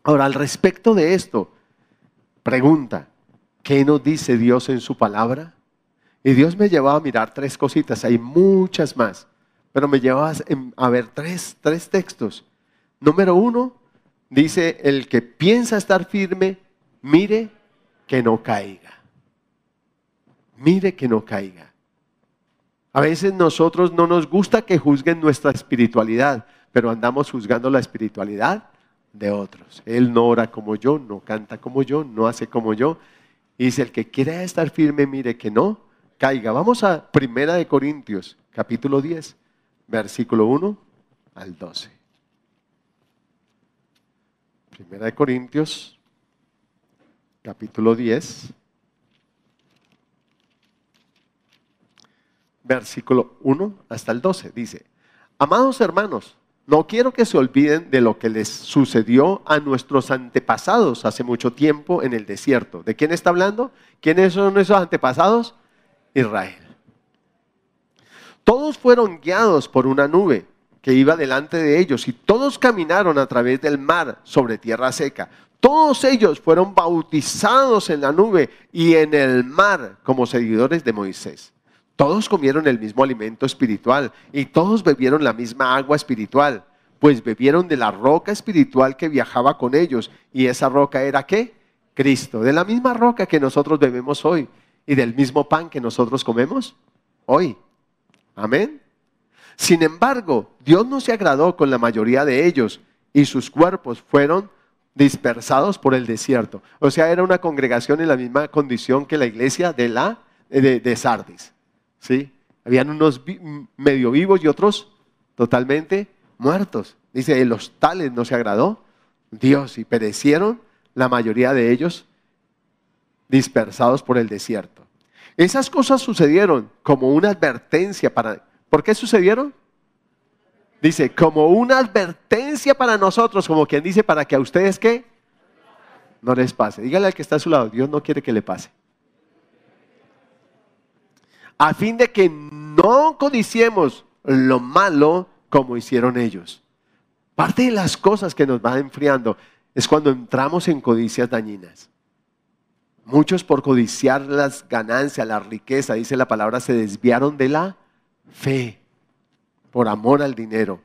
Ahora, al respecto de esto, pregunta, ¿qué nos dice Dios en su palabra? Y Dios me llevaba a mirar tres cositas, hay muchas más, pero me llevaba a ver tres, tres textos. Número uno, dice, el que piensa estar firme, mire que no caiga. Mire que no caiga. A veces nosotros no nos gusta que juzguen nuestra espiritualidad, pero andamos juzgando la espiritualidad de otros. Él no ora como yo, no canta como yo, no hace como yo. Y dice, el que quiera estar firme, mire que no caiga. Vamos a Primera de Corintios, capítulo 10, versículo 1 al 12. Primera de Corintios, capítulo 10, versículo 1 hasta el 12. Dice, amados hermanos, no quiero que se olviden de lo que les sucedió a nuestros antepasados hace mucho tiempo en el desierto. ¿De quién está hablando? ¿Quiénes son esos antepasados? Israel. Todos fueron guiados por una nube que iba delante de ellos y todos caminaron a través del mar sobre tierra seca. Todos ellos fueron bautizados en la nube y en el mar como seguidores de Moisés. Todos comieron el mismo alimento espiritual y todos bebieron la misma agua espiritual, pues bebieron de la roca espiritual que viajaba con ellos. ¿Y esa roca era qué? Cristo, de la misma roca que nosotros bebemos hoy y del mismo pan que nosotros comemos hoy. Amén. Sin embargo, Dios no se agradó con la mayoría de ellos y sus cuerpos fueron dispersados por el desierto. O sea, era una congregación en la misma condición que la iglesia de, la, de, de Sardis. ¿Sí? Habían unos medio vivos y otros totalmente muertos. Dice, los tales no se agradó Dios y perecieron la mayoría de ellos dispersados por el desierto. Esas cosas sucedieron como una advertencia para... ¿Por qué sucedieron? Dice, como una advertencia para nosotros, como quien dice, para que a ustedes que no les pase. Dígale al que está a su lado, Dios no quiere que le pase a fin de que no codiciemos lo malo como hicieron ellos. Parte de las cosas que nos va enfriando es cuando entramos en codicias dañinas. Muchos por codiciar las ganancias, la riqueza, dice la palabra, se desviaron de la fe por amor al dinero.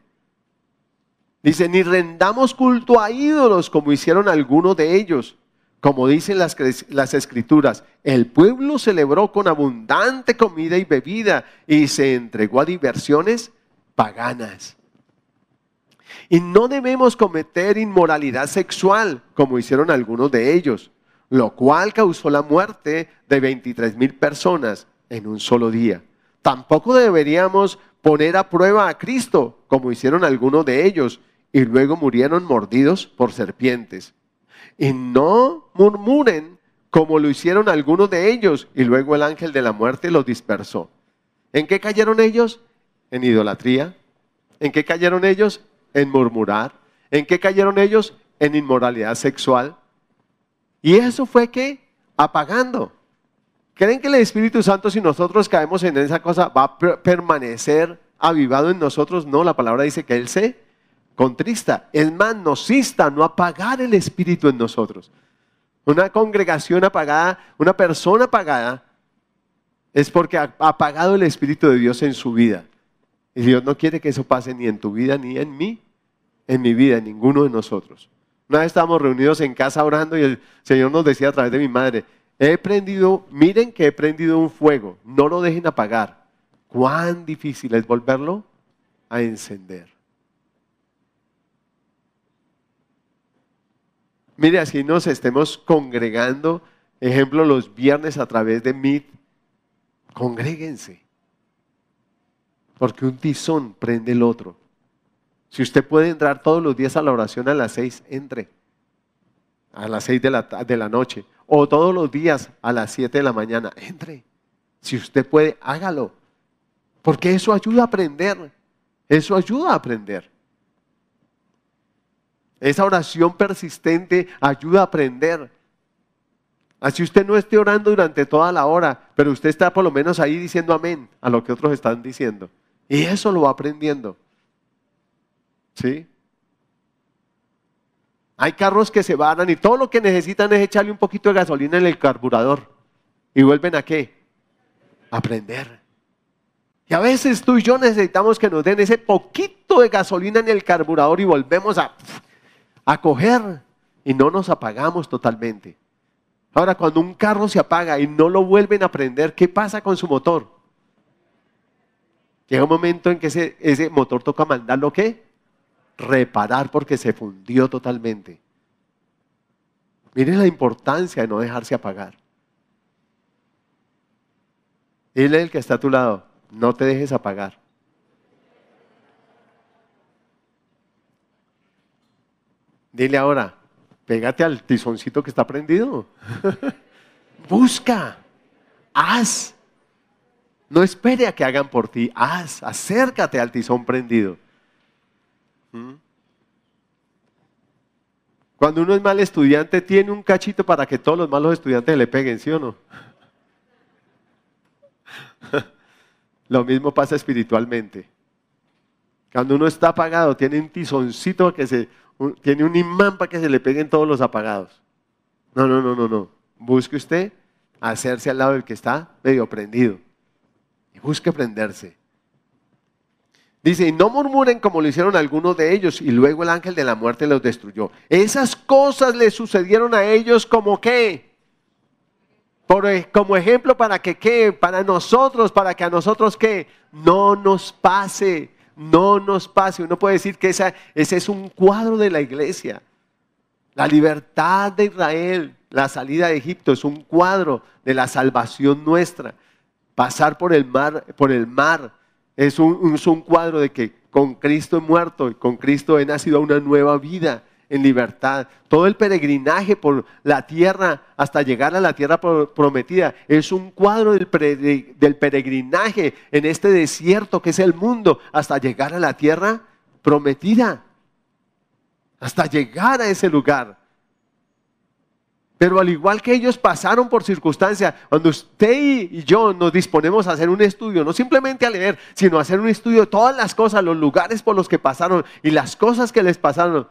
Dice, ni rendamos culto a ídolos como hicieron algunos de ellos como dicen las, las, escrituras, el pueblo celebró con abundante comida y bebida y se entregó a diversiones paganas. Y no debemos cometer inmoralidad sexual, como hicieron algunos de ellos, lo cual causó la muerte de 23 mil personas en un solo día. Tampoco deberíamos poner a prueba a Cristo, como hicieron algunos de ellos, y luego murieron mordidos por serpientes y no murmuren como lo hicieron algunos de ellos y luego el ángel de la muerte los dispersó. ¿En qué cayeron ellos? En idolatría. ¿En qué cayeron ellos? En murmurar. ¿En qué cayeron ellos? En inmoralidad sexual. Y eso fue que apagando. ¿Creen que el Espíritu Santo, si nosotros caemos en esa cosa, va a permanecer avivado en nosotros? No, la palabra dice que Él se contrista. Es más, nos insta a no apagar el Espíritu en nosotros. Una congregación apagada, una persona apagada, es porque ha apagado el Espíritu de Dios en su vida. Y Dios no quiere que eso pase ni en tu vida ni en mí, en mi vida, en ninguno de nosotros. Una vez estábamos reunidos en casa orando y el Señor nos decía a través de mi madre, he prendido, miren que he prendido un fuego, no lo dejen apagar. Cuán difícil es volverlo a encender. Mire, así nos estemos congregando, ejemplo, los viernes a través de Meet, congréguense. Porque un tizón prende el otro. Si usted puede entrar todos los días a la oración a las seis, entre. A las seis de la, de la noche. O todos los días a las siete de la mañana, entre. Si usted puede, hágalo. Porque eso ayuda a aprender. Eso ayuda a aprender. Esa oración persistente ayuda a aprender. Así usted no esté orando durante toda la hora, pero usted está por lo menos ahí diciendo amén a lo que otros están diciendo. Y eso lo va aprendiendo. ¿Sí? Hay carros que se varan y todo lo que necesitan es echarle un poquito de gasolina en el carburador. ¿Y vuelven a qué? aprender. Y a veces tú y yo necesitamos que nos den ese poquito de gasolina en el carburador y volvemos a, a coger y no nos apagamos totalmente. Ahora, cuando un carro se apaga y no lo vuelven a prender, ¿qué pasa con su motor? Llega un momento en que ese, motor toca mandarlo qué? reparar porque se fundió totalmente. Miren la importancia de no dejarse apagar. Dile el que está a tu lado, no te dejes apagar. Dile ahora, pégate al tizoncito que está prendido. <laughs> Busca, haz. No espere a que hagan por ti, haz, acércate al tizón prendido. ¿Mm? Cuando uno es mal estudiante, tiene un cachito para que todos los malos estudiantes le peguen, ¿sí o no? <laughs> Lo mismo pasa espiritualmente. Cuando uno está apagado, tiene un tizoncito que se, tiene un imán para que se le peguen todos los apagados. No, no, no, no, no. Busque usted hacerse al lado del que está medio prendido. Y busque prenderse. Dice, y no murmuren como lo hicieron algunos de ellos, y luego el ángel de la muerte los destruyó. Esas cosas le sucedieron a ellos como qué? Por, e, como ejemplo para que qué? Para nosotros, para que a nosotros qué? No nos pase, no nos pase. Uno puede decir que esa, ese es un cuadro de la iglesia. La libertad de Israel, la salida de Egipto es un cuadro de la salvación nuestra. Pasar por el mar, por el mar es un, cuadro de que con Cristo he muerto y con Cristo he nacido a una nueva vida en libertad. Todo el peregrinaje por la tierra hasta llegar a la tierra prometida es un cuadro del, peregrinaje en este desierto que es el mundo hasta llegar a la tierra prometida. Hasta llegar a ese lugar. Pero al igual que ellos pasaron por circunstancias, cuando usted y yo nos disponemos a hacer un estudio, no simplemente a leer, sino a hacer un estudio de todas las cosas, los lugares por los que pasaron y las cosas que les pasaron,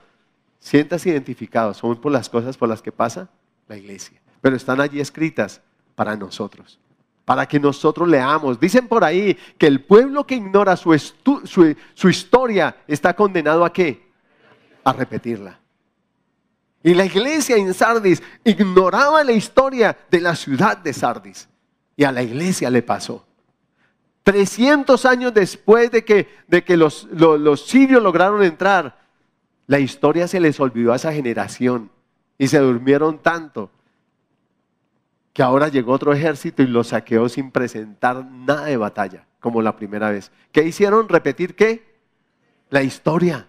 sientas identificados, son por las cosas por las que pasa la iglesia. Pero están allí escritas para nosotros, para que nosotros leamos. Dicen por ahí que el pueblo que ignora su, su, historia está condenado a qué? A repetirla. Y la iglesia en Sardis ignoraba la historia de la ciudad de Sardis. Y a la iglesia le pasó. 300 años después de que, de que los, los, sirios lograron entrar, la historia se les olvidó a esa generación y se durmieron tanto que ahora llegó otro ejército y los saqueó sin presentar nada de batalla, como la primera vez. ¿Qué hicieron? ¿Repetir qué? La historia.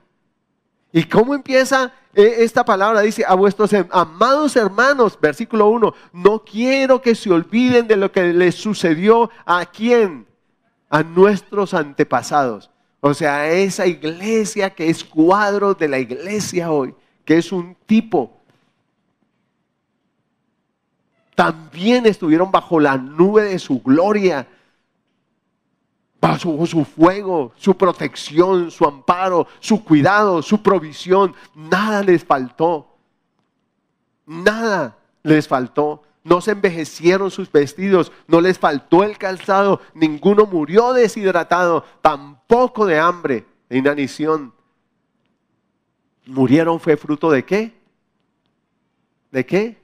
¿Y cómo empieza eh, esta palabra? Dice, a vuestros amados hermanos, versículo 1, no quiero que se olviden de lo que les sucedió a quién, a nuestros antepasados. O sea, esa iglesia que es cuadro de la iglesia hoy, que es un tipo. También estuvieron bajo la nube de su gloria, bajo su fuego, su protección, su amparo, su cuidado, su provisión. Nada les faltó. Nada les faltó. No se envejecieron sus vestidos, no les faltó el calzado, ninguno murió deshidratado, tampoco de hambre e inanición. Murieron fue fruto de qué? ¿De qué?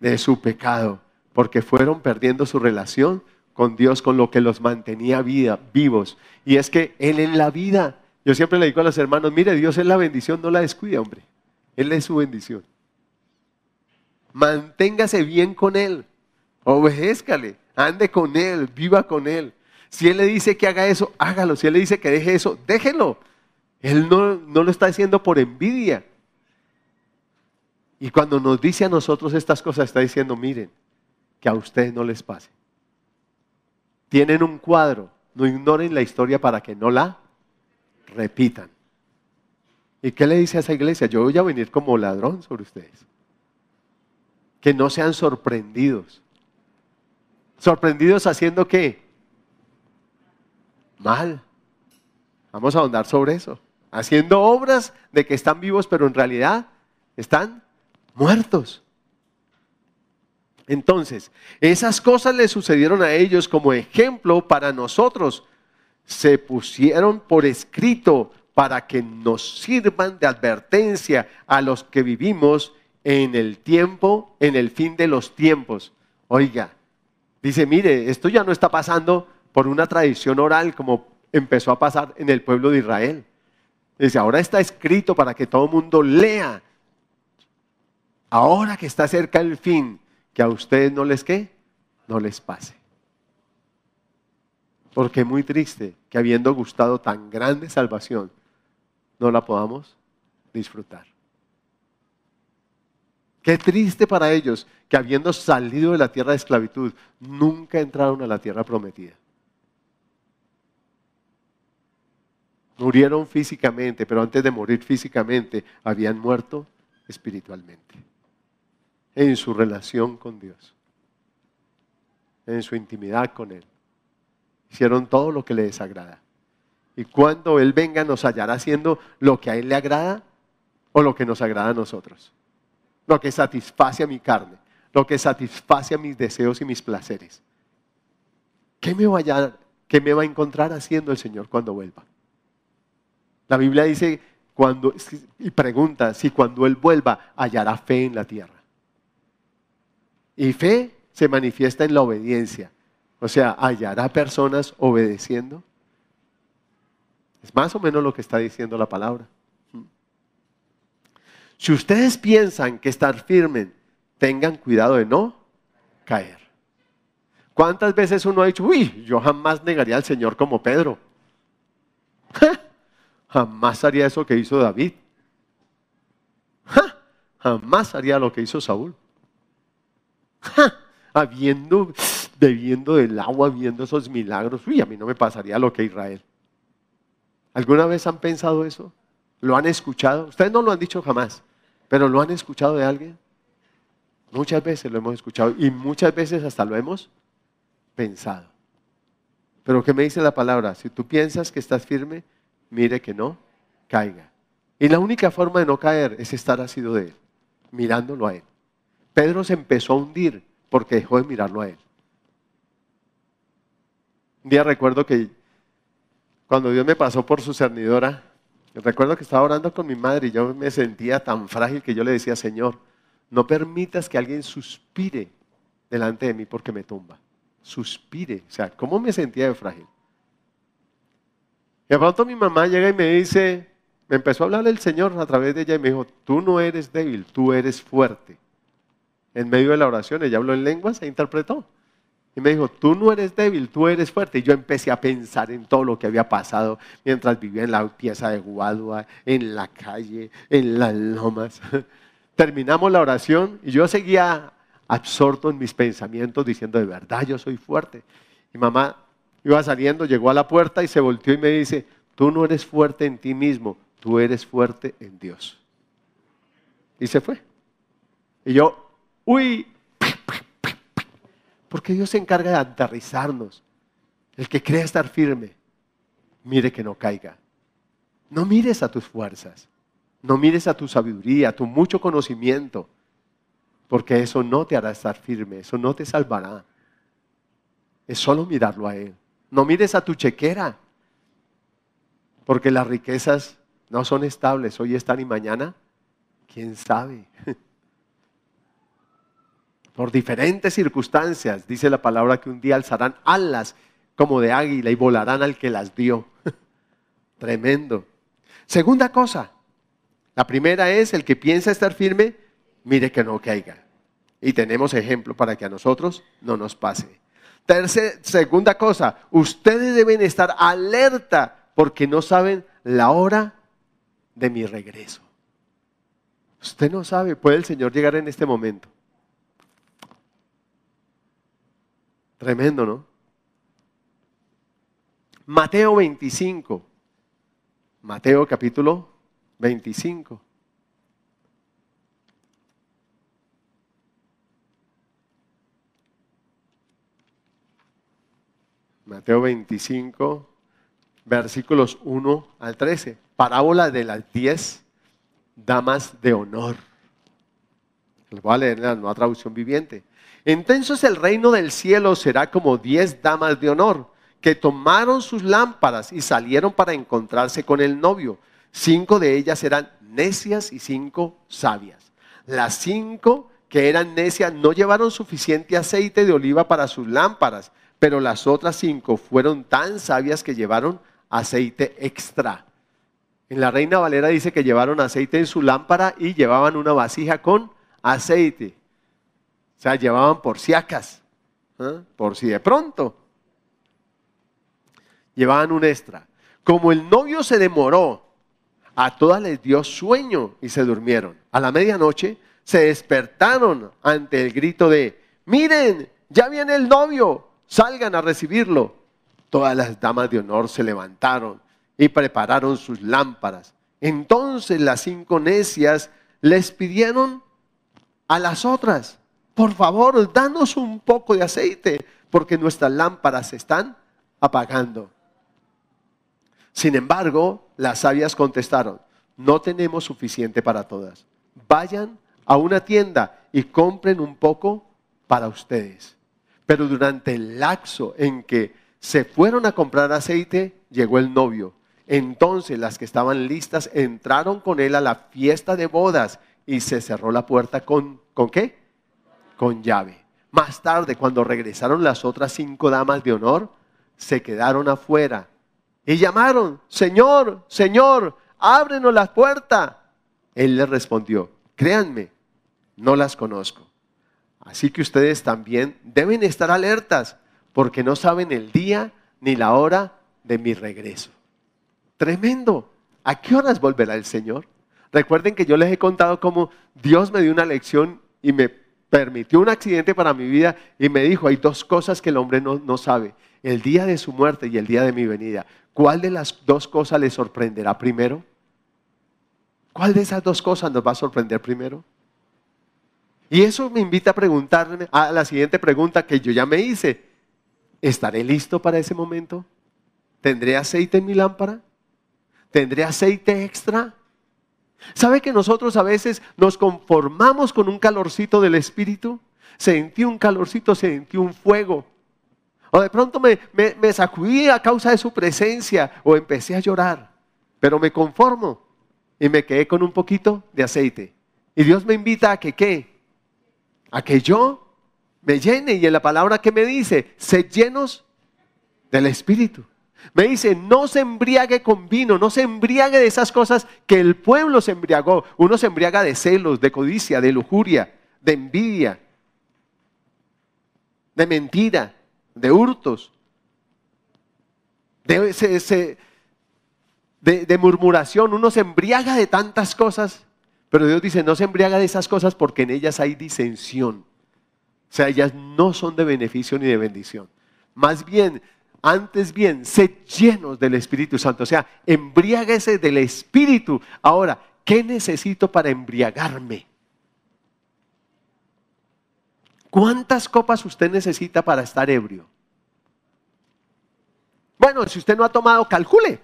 De su pecado, porque fueron perdiendo su relación con Dios, con lo que los mantenía vida, vivos. Y es que Él en la vida, yo siempre le digo a los hermanos, mire, Dios es la bendición, no la descuide, hombre. Él es su bendición. Manténgase bien con Él. Obedézcale. Ande con Él. Viva con Él. Si Él le dice que haga eso, hágalo. Si Él le dice que deje eso, déjelo. Él no, no lo está haciendo por envidia. Y cuando nos dice a nosotros estas cosas, está diciendo, miren, que a ustedes no les pase. Tienen un cuadro, no ignoren la historia para que no la repitan. ¿Y qué le dice a esa iglesia? Yo voy a venir como ladrón sobre ustedes que no sean sorprendidos. ¿Sorprendidos haciendo qué? Mal. Vamos a ahondar sobre eso. Haciendo obras de que están vivos, pero en realidad están muertos. Entonces, esas cosas le sucedieron a ellos como ejemplo para nosotros. Se pusieron por escrito para que nos sirvan de advertencia a los que vivimos en el tiempo, en el fin de los tiempos. Oiga, dice, mire, esto ya no está pasando por una tradición oral como empezó a pasar en el pueblo de Israel. Dice, ahora está escrito para que todo el mundo lea. Ahora que está cerca el fin, que a ustedes no les qué, no les pase. Porque es muy triste que habiendo gustado tan grande salvación, no la podamos disfrutar. Qué triste para ellos que habiendo salido de la tierra de esclavitud, nunca entraron a la tierra prometida. Murieron físicamente, pero antes de morir físicamente, habían muerto espiritualmente. En su relación con Dios. En su intimidad con Él. Hicieron todo lo que le desagrada. Y cuando Él venga nos hallará haciendo lo que a Él le agrada o lo que nos agrada a nosotros lo que satisface a mi carne, lo que satisface a mis deseos y mis placeres. ¿Qué me, va a, qué me va a encontrar haciendo el Señor cuando vuelva? La Biblia dice cuando, y pregunta si cuando Él vuelva hallará fe en la tierra. Y fe se manifiesta en la obediencia. O sea, hallará personas obedeciendo. Es más o menos lo que está diciendo la palabra. Si ustedes piensan que estar firmes, tengan cuidado de no caer. ¿Cuántas veces uno ha dicho, uy, yo jamás negaría al Señor como Pedro? jamás haría eso que hizo David. jamás haría lo que hizo Saúl. habiendo, bebiendo del agua, viendo esos milagros, uy, a mí no me pasaría lo que Israel. ¿Alguna vez han pensado eso? ¿Lo han escuchado? Ustedes no lo han dicho jamás. ¿Pero lo han escuchado de alguien? Muchas veces lo hemos escuchado y muchas veces hasta lo hemos pensado. Pero ¿qué me dice la palabra? Si tú piensas que estás firme, mire que no caiga. Y la única forma de no caer es estar asido de Él, mirándolo a Él. Pedro se empezó a hundir porque dejó de mirarlo a Él. Un día recuerdo que cuando Dios me pasó por su cernidora, Recuerdo que estaba orando con mi madre y yo me sentía tan frágil que yo le decía, Señor, no permitas que alguien suspire delante de mí porque me tumba. Suspire. O sea, ¿cómo me sentía de frágil? Y de pronto mi mamá llega y me dice, me empezó a hablar el Señor a través de ella y me dijo, tú no eres débil, tú eres fuerte. En medio de la oración, ella habló en lenguas e interpretó. Y me dijo, tú no eres débil, tú eres fuerte. Y yo empecé a pensar en todo lo que había pasado mientras vivía en la pieza de Guadua, en la calle, en las lomas. <laughs> Terminamos la oración y yo seguía absorto en mis pensamientos diciendo, de verdad yo soy fuerte. Y mamá Iba saliendo, llegó a la puerta y se volteó y me dice, tú no eres fuerte en ti mismo, tú eres fuerte en Dios. Y se fue. Y yo, uy, porque Dios se encarga de aterrizarnos. El que crea estar firme, mire que no caiga. No mires a tus fuerzas, no mires a tu sabiduría, a tu mucho conocimiento, porque eso no te hará estar firme, eso no te salvará. Es solo mirarlo a Él. No mires a tu chequera, porque las riquezas no son estables, hoy están y mañana, quién sabe. <laughs> Por diferentes circunstancias, dice la palabra que un día alzarán alas como de águila y volarán al que las dio. <laughs> Tremendo. Segunda cosa, la primera es el que piensa estar firme, mire que no caiga. Y tenemos ejemplo para que a nosotros no nos pase. Tercera, segunda cosa, ustedes deben estar alerta porque no saben la hora de mi regreso. Usted no sabe, puede el Señor llegar en este momento. Tremendo, ¿no? Mateo 25. Mateo capítulo 25. Mateo 25, versículos 1 al 13. Parábola de las 10 damas de honor. Les voy a leer la nueva traducción viviente. Entonces el reino del cielo será como 10 damas de honor que tomaron sus lámparas y salieron para encontrarse con el novio. Cinco de ellas eran necias y cinco sabias. Las cinco que eran necias no llevaron suficiente aceite de oliva para sus lámparas, pero las otras cinco fueron tan sabias que llevaron aceite extra. En la Reina Valera dice que llevaron aceite en su lámpara y llevaban una vasija con aceite. O sea, llevaban por si acas, ¿eh? por si de pronto llevaban un extra. Como el novio se demoró, a todas les dio sueño y se durmieron. A la medianoche se despertaron ante el grito de, miren, ya viene el novio, salgan a recibirlo. Todas las damas de honor se levantaron y prepararon sus lámparas. Entonces las cinco necias les pidieron a las otras, por favor, danos un poco de aceite, porque nuestras lámparas se están apagando. Sin embargo, las sabias contestaron, no tenemos suficiente para todas. Vayan a una tienda y compren un poco para ustedes. Pero durante el lapso en que se fueron a comprar aceite, llegó el novio. Entonces las que estaban listas entraron con él a la fiesta de bodas y se cerró la puerta con, ¿con qué? Con llave. Más tarde, cuando regresaron las otras cinco damas de honor, se quedaron afuera y llamaron, Señor, Señor, ábrenos la puerta. Él les respondió, créanme, no las conozco. Así que ustedes también deben estar alertas porque no saben el día ni la hora de mi regreso. Tremendo. ¿A qué horas volverá el Señor? Recuerden que yo les he contado cómo Dios me dio una lección y me permitió un accidente para mi vida y me dijo, hay dos cosas que el hombre no, no sabe, el día de su muerte y el día de mi venida. ¿Cuál de las dos cosas le sorprenderá primero? ¿Cuál de esas dos cosas nos va a sorprender primero? Y eso me invita a preguntarme a la siguiente pregunta que yo ya me hice. ¿Estaré listo para ese momento? ¿Tendré aceite en mi lámpara? ¿Tendré aceite extra? ¿Sabe que nosotros a veces nos conformamos con un calorcito del espíritu? Sentí un calorcito, sentí un fuego. O de pronto me, sacudí a causa de su presencia o empecé a llorar. Pero me conformo y me quedé con un poquito de aceite. Y Dios me invita a que qué? A que yo me llene. Y en la palabra que me dice, se llenos del Espíritu. Me dice, no se embriague con vino, no se embriague de esas cosas que el pueblo se embriagó. Uno se embriaga de celos, de codicia, de lujuria, de envidia, de mentira de hurtos, de, de, murmuración. Uno se embriaga de tantas cosas, pero Dios dice, no se embriaga de esas cosas porque en ellas hay disensión. O sea, ellas no son de beneficio ni de bendición. Más bien, Antes bien, sed llenos del Espíritu Santo. O sea, embriáguese del Espíritu. Ahora, ¿qué necesito para embriagarme? ¿Cuántas copas usted necesita para estar ebrio? Bueno, si usted no ha tomado, calcule.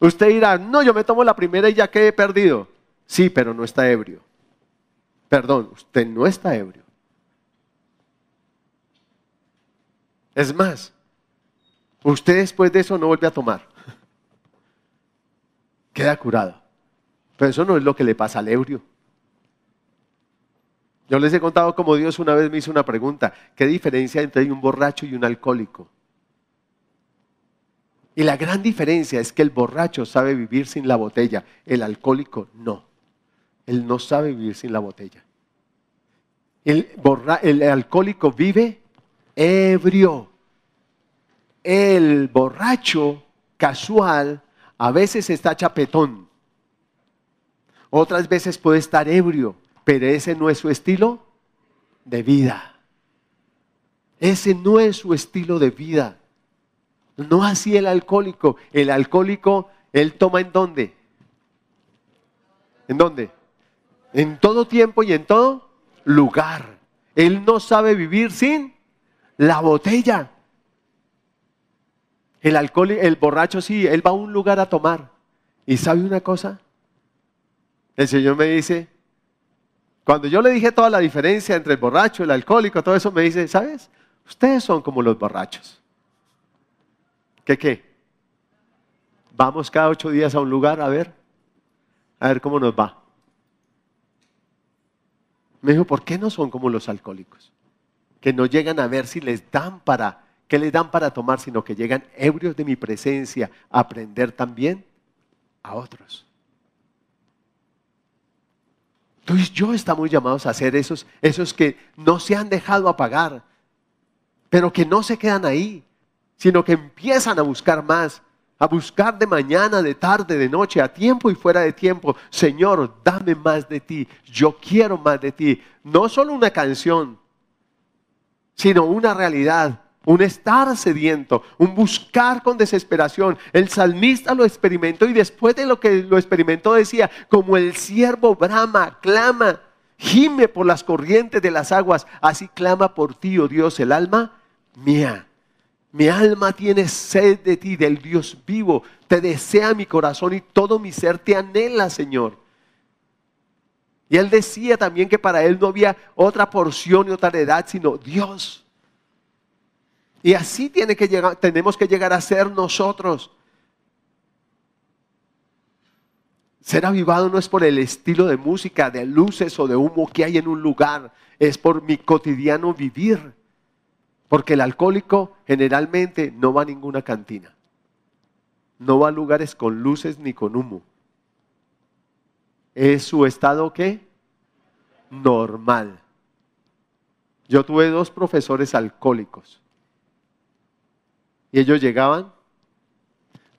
Usted dirá, no, yo me tomo la primera y ya quedé perdido. Sí, pero no está ebrio. Perdón, usted no está ebrio. Es más, usted después de eso no vuelve a tomar. Queda curado. Pero eso no es lo que le pasa al ebrio. Yo les he contado como Dios una vez me hizo una pregunta. ¿Qué diferencia entre un borracho y un alcohólico? Y la gran diferencia es que el borracho sabe vivir sin la botella, el alcohólico no. Él no sabe vivir sin la botella. El, el alcohólico vive ebrio. El borracho casual a veces está chapetón. Otras veces puede estar ebrio, pero ese no es su estilo de vida. Ese no es su estilo de vida. No así el alcohólico. El alcohólico, él toma en dónde? ¿En dónde? En todo tiempo y en todo lugar. Él no sabe vivir sin la botella. El alcohol, el borracho sí, él va a un lugar a tomar. ¿Y sabe una cosa? El Señor me dice, cuando yo le dije toda la diferencia entre el borracho, el alcohólico, todo eso, me dice, ¿sabes? Ustedes son como los borrachos. ¿Qué qué? Vamos cada ocho días a un lugar a ver, a ver cómo nos va. Me dijo, ¿por qué no son como los alcohólicos? Que no llegan a ver si les dan para, ¿qué les dan para tomar? Sino que llegan ebrios de mi presencia a aprender también a otros. Tú y yo estamos llamados a ser esos, esos que no se han dejado apagar, pero que no se quedan ahí, sino que empiezan a buscar más, a buscar de mañana, de tarde, de noche, a tiempo y fuera de tiempo. Señor, dame más de ti, yo quiero más de ti. No solo una canción, sino una realidad, un estar sediento, un buscar con desesperación. El salmista lo experimentó y después de lo que lo experimentó decía, como el siervo brama, clama, gime por las corrientes de las aguas, así clama por ti, oh Dios, el alma mía. Mi alma tiene sed de ti, del Dios vivo. Te desea mi corazón y todo mi ser te anhela, Señor. Y él decía también que para él no había otra porción y otra edad, sino Dios. Y así tiene que llegar, tenemos que llegar a ser nosotros. Ser avivado no es por el estilo de música, de luces o de humo que hay en un lugar, es por mi cotidiano vivir. Porque el alcohólico generalmente no va a ninguna cantina. No va a lugares con luces ni con humo. Es su estado qué? Normal. Yo tuve dos profesores alcohólicos. Y ellos llegaban.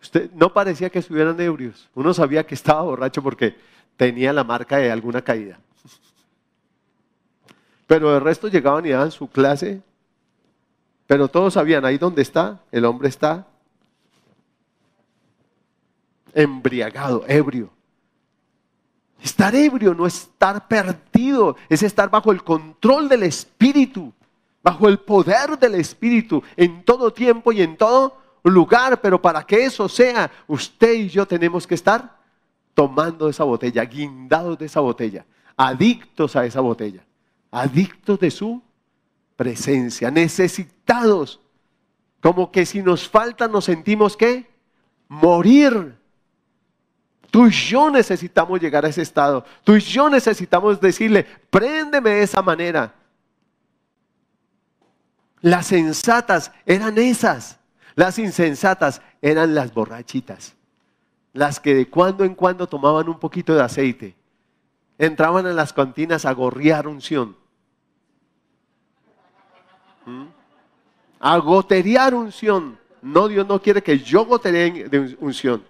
Usted no parecía que estuvieran ebrios. Uno sabía que estaba borracho porque tenía la marca de alguna caída. Pero el resto llegaban y daban su clase pero todos sabían, ahí donde está, el hombre está embriagado, ebrio. Estar ebrio no es estar perdido, es estar bajo el control del Espíritu, bajo el poder del Espíritu en todo tiempo y en todo lugar. Pero para que eso sea, usted y yo tenemos que estar tomando esa botella, guindados de esa botella, adictos a esa botella, adictos de su presencia, necesitados, como que si nos falta nos sentimos que morir. Tú y yo necesitamos llegar a ese estado. Tú y yo necesitamos decirle, préndeme de esa manera. Las sensatas eran esas. Las insensatas eran las borrachitas. Las que de cuando en cuando tomaban un poquito de aceite. Entraban en las cantinas a gorriar unción a goterear unción. No, Dios no quiere que yo goteree de unción.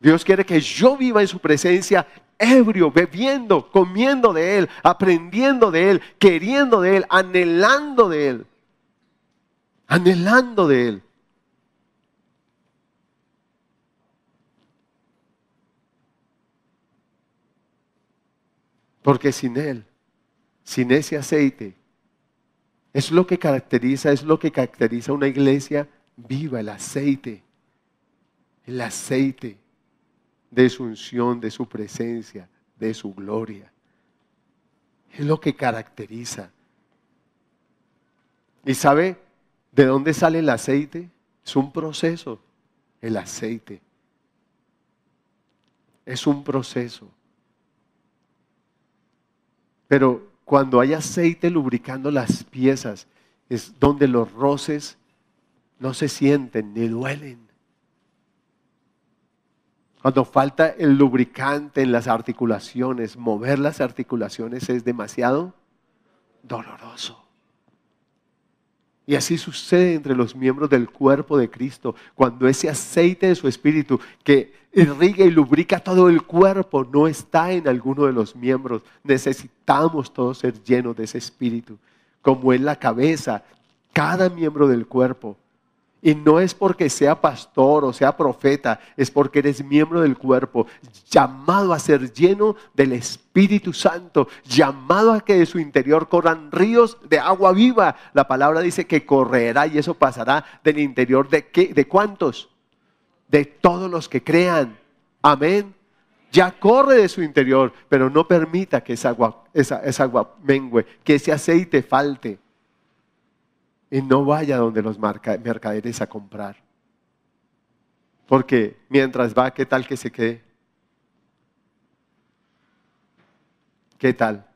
Dios quiere que yo viva en su presencia ebrio, bebiendo, comiendo de Él, aprendiendo de Él, queriendo de Él, anhelando de Él. Anhelando de Él. Porque sin Él, sin ese aceite, es lo que caracteriza, es lo que caracteriza una iglesia viva, el aceite. El aceite de su unción, de su presencia, de su gloria. Es lo que caracteriza. ¿Y sabe de dónde sale el aceite? Es un proceso, el aceite. Es un proceso. Pero cuando hay aceite lubricando las piezas, es donde los roces no se sienten ni duelen. Cuando falta el lubricante en las articulaciones, mover las articulaciones es demasiado doloroso. Y así sucede entre los miembros del cuerpo de Cristo, cuando ese aceite de su espíritu que irriga y lubrica todo el cuerpo no está en alguno de los miembros. Necesitamos todos ser llenos de ese espíritu, como en la cabeza, cada miembro del cuerpo y no es porque sea pastor o sea profeta, es porque eres miembro del cuerpo, llamado a ser lleno del Espíritu Santo, llamado a que de su interior corran ríos de agua viva. La palabra dice que correrá y eso pasará del interior de qué? ¿De cuántos? De todos los que crean. Amén. Ya corre de su interior, pero no permita que esa agua, esa, esa agua mengue, que ese aceite falte y no vaya donde los mercaderes a comprar. Porque mientras va, ¿qué tal que se quede? ¿Qué tal?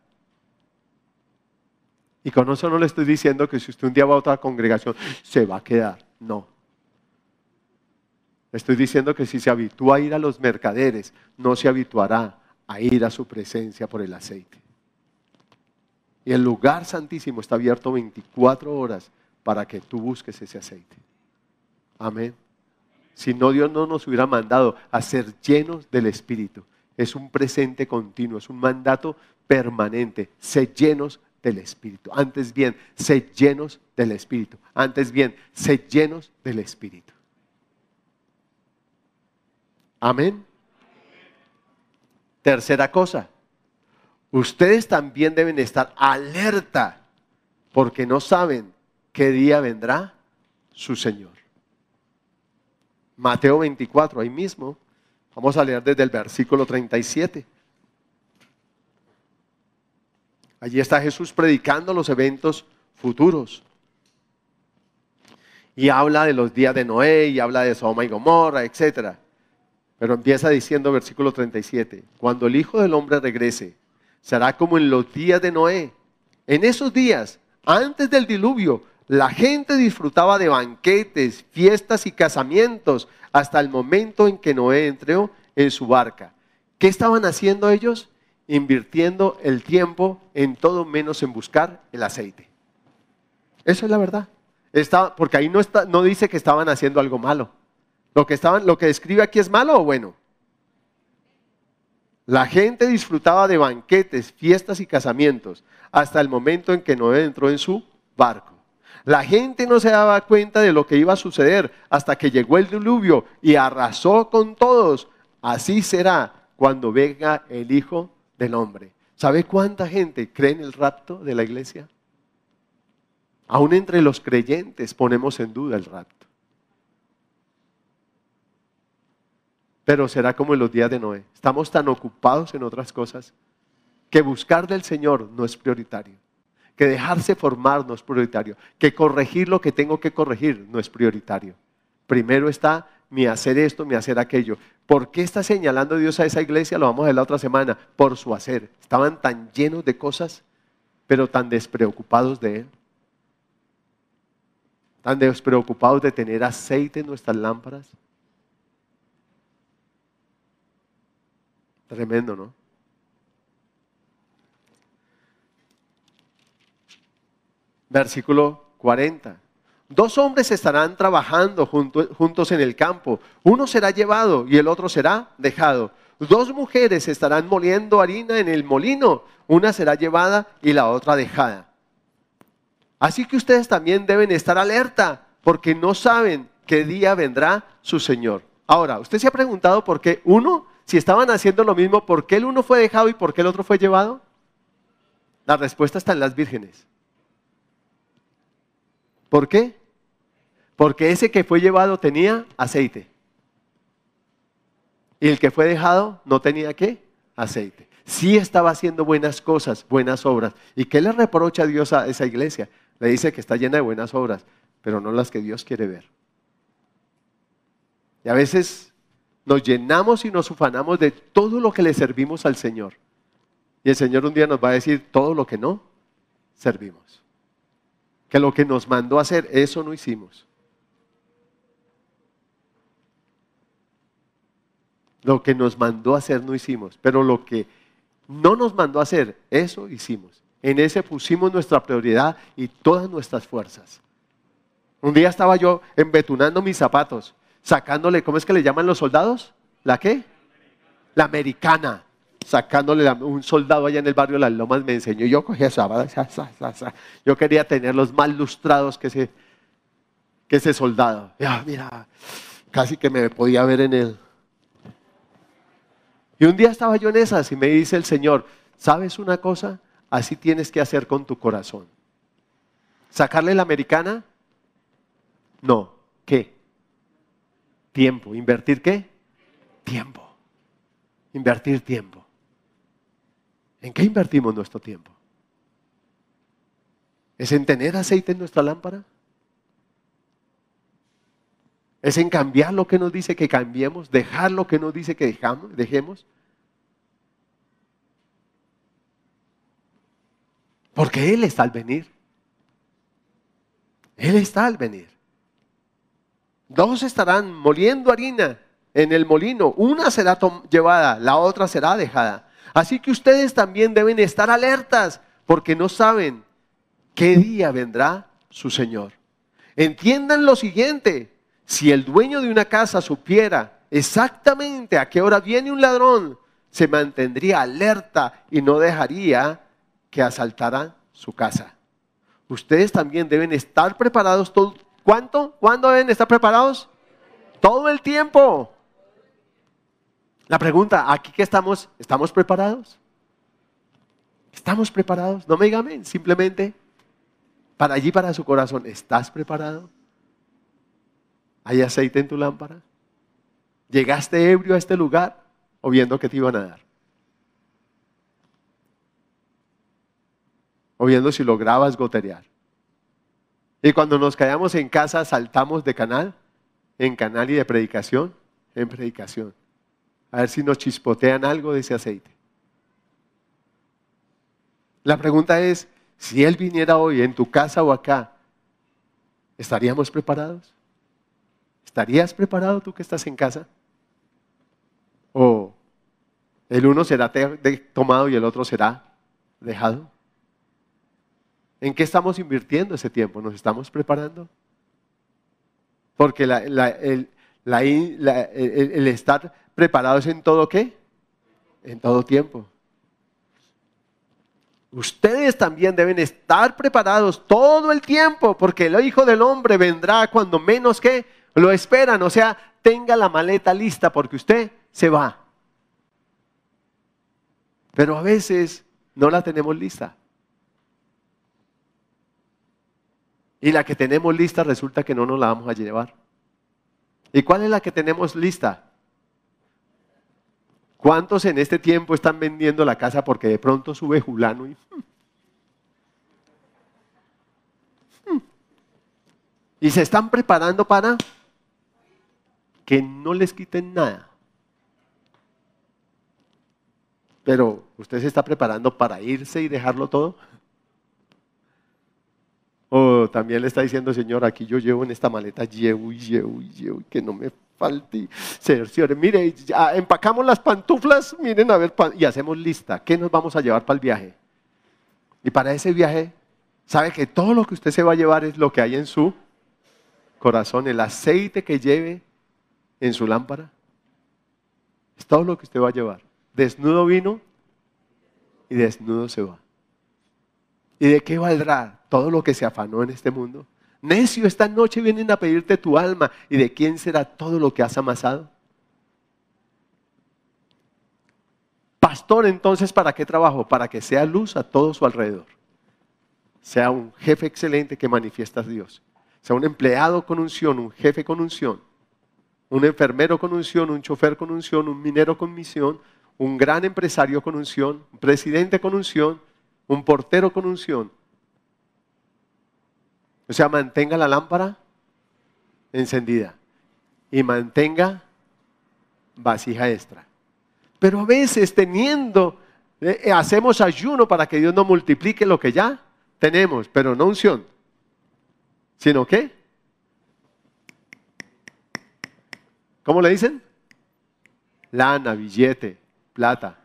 Y con eso no le estoy diciendo que si usted un día va a otra congregación, se va a quedar. No. Estoy diciendo que si se habitúa a ir a los mercaderes, no se habituará a ir a su presencia por el aceite. Y el lugar santísimo está abierto 24 horas para que tú busques ese aceite. Amén. Si no, Dios no nos hubiera mandado a ser llenos del Espíritu. Es un presente continuo, es un mandato permanente. Sé llenos del Espíritu. Antes bien, sé llenos del Espíritu. Antes bien, sé llenos del Espíritu. Amén. Tercera cosa, ustedes también deben estar alerta porque no saben qué día vendrá su Señor. Mateo 24, ahí mismo. Vamos a leer desde el versículo 37. Allí está Jesús predicando los eventos futuros. Y habla de los días de Noé y habla de Sodoma y Gomorra, etc. Pero empieza diciendo versículo 37, cuando el Hijo del Hombre regrese, será como en los días de Noé. En esos días, antes del diluvio, la gente disfrutaba de banquetes, fiestas y casamientos hasta el momento en que Noé entró en su barca. ¿Qué estaban haciendo ellos? Invirtiendo el tiempo en todo menos en buscar el aceite. Eso es la verdad. Está, porque ahí no, está, no dice que estaban haciendo algo malo. Lo que, estaban, lo que describe aquí es malo o bueno. La gente disfrutaba de banquetes, fiestas y casamientos hasta el momento en que Noé entró en su barco. La gente no se daba cuenta de lo que iba a suceder hasta que llegó el diluvio y arrasó con todos. Así será cuando venga el Hijo del Hombre. ¿Sabe cuánta gente cree en el rapto de la iglesia? Aún entre los creyentes ponemos en duda el rapto. Pero será como en los días de Noé. Estamos tan ocupados en otras cosas que buscar del Señor no es prioritario que dejarse formar no es prioritario, que corregir lo que tengo que corregir no es prioritario. Primero está mi hacer esto, mi hacer aquello. ¿Por qué está señalando Dios a esa iglesia? Lo vamos a ver la otra semana. Por su hacer. Estaban tan llenos de cosas, pero tan despreocupados de Él. Tan despreocupados de tener aceite en nuestras lámparas. Tremendo, ¿no? Versículo 40. Dos hombres estarán trabajando juntos en el campo. Uno será llevado y el otro será dejado. Dos mujeres estarán moliendo harina en el molino. Una será llevada y la otra dejada. Así que ustedes también deben estar alerta, porque no saben qué día vendrá su Señor. Ahora, ¿usted se ha preguntado por qué uno, si estaban haciendo lo mismo, por qué el uno fue dejado y por qué el otro fue llevado? La respuesta está en las vírgenes. ¿Por qué? Porque ese que fue llevado tenía aceite. Y el que fue dejado no tenía qué? Aceite. Sí estaba haciendo buenas cosas, buenas obras. ¿Y qué le reprocha Dios a esa iglesia? Le dice que está llena de buenas obras, pero no las que Dios quiere ver. Y a veces nos llenamos y nos ufanamos de todo lo que le servimos al Señor. Y el Señor un día nos va a decir todo lo que no servimos. Que lo que nos mandó a hacer, eso no hicimos. Lo que nos mandó a hacer no hicimos, pero lo que no nos mandó a hacer, eso hicimos. En ese pusimos nuestra prioridad y todas nuestras fuerzas. Un día estaba yo embetunando mis zapatos, sacándole, ¿cómo es que le llaman los soldados? ¿La qué? La americana sacándole un soldado allá en el barrio de Las Lomas me enseñó. Yo cogía esa, yo quería tener los más lustrados que ese, que ese soldado. mira, casi que me podía ver en él. Y un día estaba yo en esas y me dice el Señor, ¿sabes una cosa? Así tienes que hacer con tu corazón. ¿Sacarle la americana? No. ¿Qué? Tiempo. ¿Invertir qué? Tiempo. Invertir tiempo. ¿En qué invertimos nuestro tiempo? ¿Es en tener aceite en nuestra lámpara? ¿Es en cambiar lo que nos dice que cambiemos? ¿Dejar lo que nos dice que dejamos, dejemos? Porque Él está al venir. Él está al venir. Dos estarán moliendo harina en el molino. Una será llevada, la otra será dejada. Así que ustedes también deben estar alertas porque no saben qué día vendrá su Señor. Entiendan lo siguiente, si el dueño de una casa supiera exactamente a qué hora viene un ladrón, se mantendría alerta y no dejaría que asaltara su casa. Ustedes también deben estar preparados todo. ¿Cuánto? ¿Cuándo deben estar preparados? Todo el tiempo. La pregunta, ¿aquí qué estamos? ¿Estamos preparados? ¿Estamos preparados? No me digan simplemente para allí, para su corazón, ¿estás preparado? ¿Hay aceite en tu lámpara? ¿Llegaste ebrio a este lugar o viendo que te iban a dar? O viendo si lograbas goterear. Y cuando nos callamos en casa, saltamos de canal, en canal y de predicación, en predicación a ver si nos chispotean algo de ese aceite. La pregunta es, si Él viniera hoy en tu casa o acá, ¿estaríamos preparados? ¿Estarías preparado tú que estás en casa? ¿O el uno será tomado y el otro será dejado? ¿En qué estamos invirtiendo ese tiempo? ¿Nos estamos preparando? Porque el, el estar preparados en todo qué? En todo tiempo. Ustedes también deben estar preparados todo el tiempo, porque el Hijo del Hombre vendrá cuando menos que lo esperan. O sea, tenga la maleta lista porque usted se va. Pero a veces no la tenemos lista. Y la que tenemos lista resulta que no nos la vamos a llevar. ¿Y cuál es la que tenemos lista? ¿Cuántos en este tiempo están vendiendo la casa porque de pronto sube Julano y... Y se están preparando para que no les quiten nada. Pero usted se está preparando para irse y dejarlo todo. También le está diciendo, Señor, aquí yo llevo en esta maleta, llevo y llevo y llevo, que no me falte. Señor, mire, empacamos las pantuflas, miren a ver, y hacemos lista. ¿Qué nos vamos a llevar para el viaje? Y para ese viaje, sabe que todo lo que usted se va a llevar es lo que hay en su corazón, el aceite que lleve en su lámpara. Es todo lo que usted va a llevar. Desnudo vino y desnudo se va. ¿Y de qué valdrá todo lo que se afanó en este mundo? Necio, esta noche vienen a pedirte tu alma. ¿Y de quién será todo lo que has amasado? Pastor, entonces, ¿para qué trabajo? Para que sea luz a todo su alrededor. Sea un jefe excelente que manifiesta a Dios. Sea un empleado con unción, un jefe con unción, un enfermero con unción, un chofer con unción, un minero con misión, un gran empresario con unción, un presidente con unción, un portero con unción. O sea, mantenga la lámpara encendida y mantenga vasija extra. Pero a veces teniendo, eh, hacemos ayuno para que Dios no multiplique lo que ya tenemos, pero no unción. ¿Sino qué? ¿Cómo le dicen? Lana, billete, plata.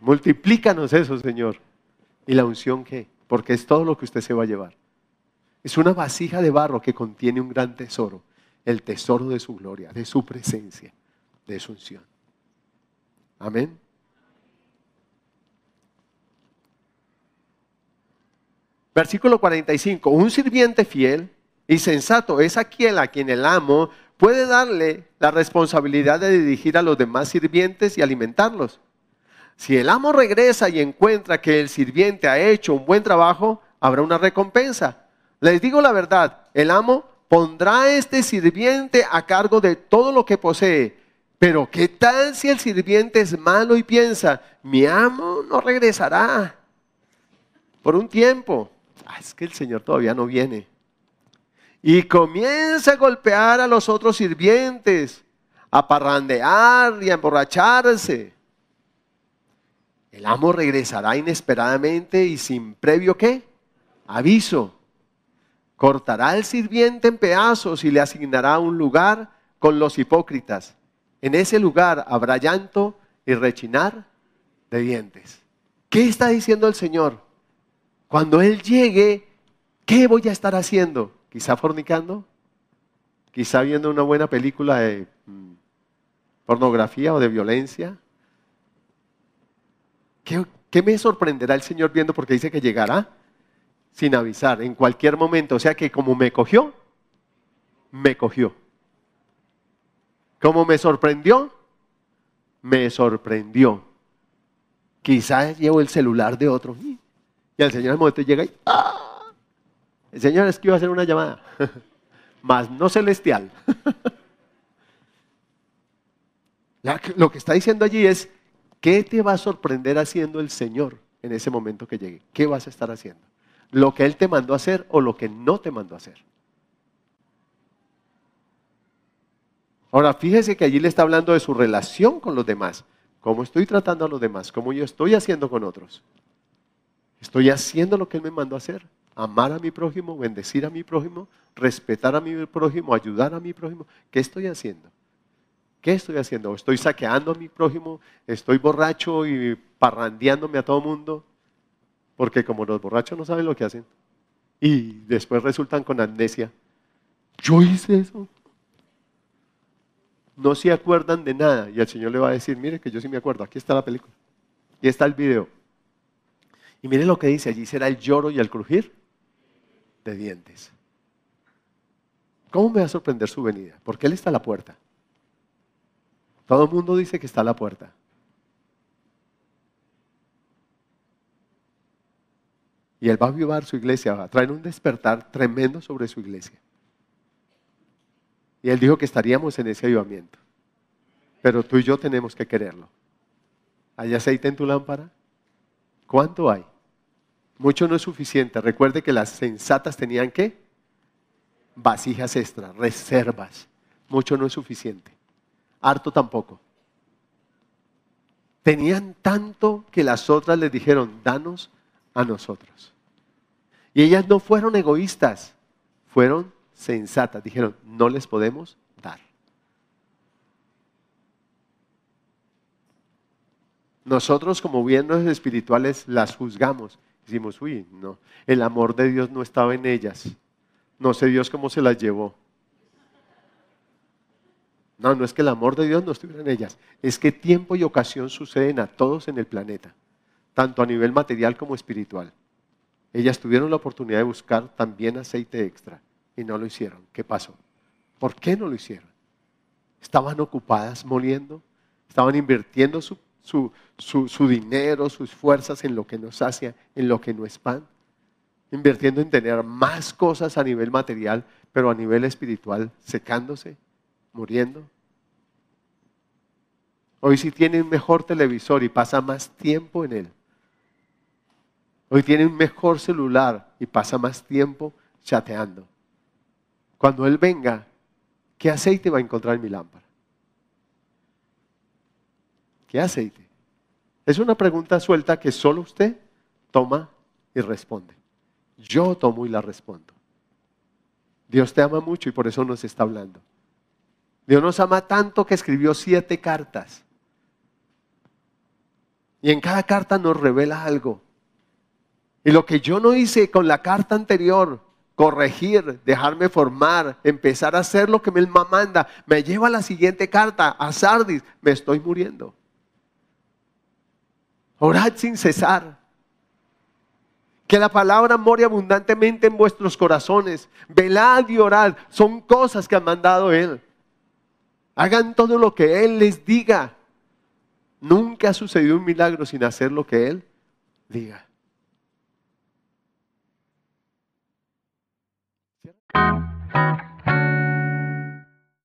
Multiplícanos eso, Señor. ¿Y la unción qué? Porque es todo lo que usted se va a llevar. Es una vasija de barro que contiene un gran tesoro, el tesoro de su gloria, de su presencia, de su unción. Amén. Versículo 45. Un sirviente fiel y sensato es aquel a quien el amo puede darle la responsabilidad de dirigir a los demás sirvientes y alimentarlos. Si el amo regresa y encuentra que el sirviente ha hecho un buen trabajo, habrá una recompensa. Les digo la verdad, el amo pondrá a este sirviente a cargo de todo lo que posee pero ¿qué tal si el sirviente es malo y piensa, mi amo no regresará por un tiempo? Ah, es que el Señor todavía no viene. Y comienza a golpear a los otros sirvientes, a parrandear y a emborracharse. El amo regresará inesperadamente y sin previo qué? Aviso. Cortará al sirviente en pedazos y le asignará un lugar con los hipócritas en ese lugar habrá llanto y rechinar de dientes. ¿Qué está diciendo el Señor? Cuando Él llegue, ¿qué voy a estar haciendo? Quizá fornicando, quizá viendo una buena película de mm, pornografía o de violencia. ¿Qué, ¿Qué, me sorprenderá el Señor viendo? Porque dice que llegará sin avisar, en cualquier momento. O sea que como me cogió, me cogió. ¿Cómo me sorprendió? Me sorprendió. Quizás llevo el celular de otro. Y el Señor al momento llega y ¡ah! El Señor es que iba a hacer una llamada, <laughs> más no celestial. <laughs> Lo que está diciendo allí es, ¿qué te va a sorprender haciendo el Señor en ese momento que llegue? ¿Qué vas a estar haciendo? ¿Lo que Él te mandó a hacer o lo que no te mandó a hacer? Ahora, fíjese que allí le está hablando de su relación con los demás. ¿Cómo estoy tratando a los demás? ¿Cómo yo estoy haciendo con otros? ¿Estoy haciendo lo que Él me mandó a hacer? Amar a mi prójimo, bendecir a mi prójimo, respetar a mi prójimo, ayudar a mi prójimo. ¿Qué estoy haciendo? ¿Qué estoy haciendo? ¿Estoy saqueando a mi prójimo? ¿Estoy borracho y parrandeándome a todo mundo? Porque como los borrachos no saben lo que hacen y después resultan con amnesia. Yo hice eso no se acuerdan de nada. Y el Señor le va a decir, mire que yo sí me acuerdo, aquí está la película. Y está el video. Y mire lo que dice, allí será el lloro y el crujir de dientes. ¿Cómo me va a sorprender su venida? Porque Él está la puerta. Todo el mundo dice que está a la puerta. Y Él va a avivar su iglesia, va a traer un despertar tremendo sobre su iglesia. Y él dijo que estaríamos en ese avivamiento. Pero tú y yo tenemos que quererlo. ¿Hay aceite en tu lámpara? ¿Cuánto hay? Mucho no es suficiente. Recuerde que las sensatas tenían que vasijas extras, reservas. Mucho no es suficiente. Harto tampoco. Tenían tanto que las otras les dijeron, danos a nosotros. Y ellas no fueron egoístas, fueron sensatas. Dijeron, no les podemos dar. Nosotros como bienes espirituales las juzgamos. Decimos, uy, no, el amor de Dios no estaba en ellas. No sé Dios cómo se las llevó. No, no es que el amor de Dios no estuviera en ellas. Es que tiempo y ocasión suceden a todos en el planeta, tanto a nivel material como espiritual. Ellas tuvieron la oportunidad de buscar también aceite extra y no lo hicieron. ¿Qué pasó? ¿Por qué no lo hicieron? Estaban ocupadas moliendo, estaban invirtiendo su, su, dinero, sus fuerzas en lo que nos sacia, en lo que no es pan, invirtiendo en tener más cosas a nivel material, pero a nivel espiritual secándose, muriendo. Hoy si tiene un mejor televisor y pasa más tiempo en él. Hoy tiene un mejor celular y pasa más tiempo chateando. Cuando Él venga, ¿qué aceite va a encontrar en mi lámpara? ¿Qué aceite? Es una pregunta suelta que solo usted toma y responde. Yo tomo y la respondo. Dios te ama mucho y por eso nos está hablando. Dios nos ama tanto que escribió siete cartas. Y en cada carta nos revela algo. Y lo que yo no hice con la carta anterior, corregir, dejarme formar, empezar a hacer lo que me manda, me lleva a la siguiente carta, a Sardis, me estoy muriendo. Orad sin cesar. Que la palabra more abundantemente en vuestros corazones. Velad y orad. Son cosas que ha mandado Él. Hagan todo lo que Él les diga. Nunca ha sucedido un milagro sin hacer lo que Él diga.